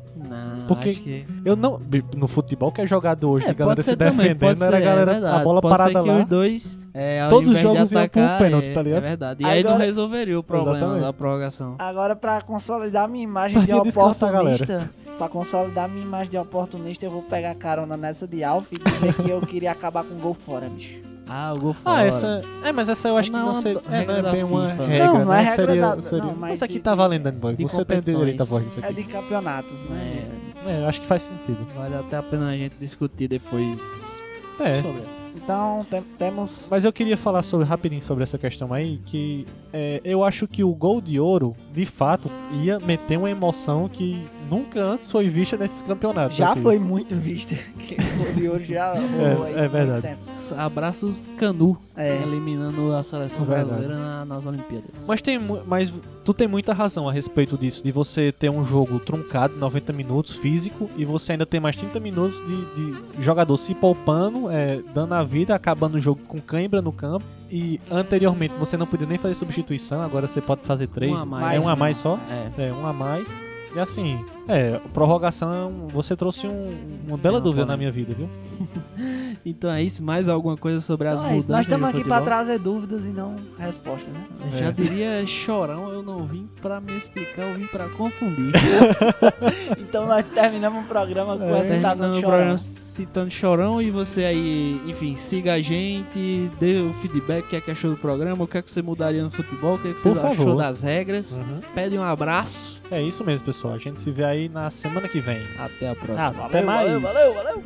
Não, Porque acho que... Eu não. No futebol que é jogado hoje, É, de galera pode se ser também, defendendo, pode era a galera, é a bola pode parada ser que lá. os dois, é, Todos os jogos iam pro pênalti, é, tá ligado? É verdade. E aí não Agora- resolveria o problema Exatamente. da prorrogação. Agora, pra consolidar minha imagem de oportunista, pra consolidar minha imagem de oportunista, eu vou pegar carona nessa de Alf e dizer que eu queria acabar com o gol fora, bicho. Ah, o gol fora. Ah, essa. É, mas essa eu acho que Não, não, a seria. É, não é bem uma FIFA. regra. Não, não é né? regra seria, da- seria... não, mas Isso aqui de- tá valendo, Danboy. de Você tem direito a voz disso É aqui. de campeonatos, né? É, É, eu acho que faz sentido. vale até a pena a gente discutir depois É. sobre. Então, tem- temos. Mas eu queria falar sobre, rapidinho sobre essa questão aí, que é, eu acho que o gol de ouro, de fato, ia meter uma emoção que nunca antes foi vista nesses campeonatos. Já aqui. foi muito visto. que o gol de hoje já rolou aí é verdade. Abraços Canu, É. eliminando a seleção Verdade. brasileira na- nas Olimpíadas. Mas, tem, mas tu tem muita razão a respeito disso, de você ter um jogo truncado, 90 minutos, físico, e você ainda tem mais 30 minutos de, de jogador se poupando, é, dando a vida, acabando o jogo com cãibra no campo. E anteriormente você não podia nem fazer substituição, agora você pode fazer três. Um a mais. é um a mais só? É. É, um a mais. E assim, é, prorrogação, você trouxe um- uma bela É, uma dúvida na minha vida, viu? Então é isso, mais alguma coisa sobre as Então é mudanças Nós estamos aqui pra trazer dúvidas e não respostas, né? Eu Já É. diria chorão, eu não vim pra me explicar, eu vim pra confundir. Então nós terminamos o programa com É, essa citação de o chorão. programa citando chorão e você aí, enfim, siga a gente, dê o feedback, o que é que achou do programa, o que é que você mudaria no futebol, o que é que você Por achou favor. das regras. Uhum. Pede um abraço, É isso mesmo, pessoal. A gente se vê aí na semana que vem. até a próxima. Até mais. valeu, valeu.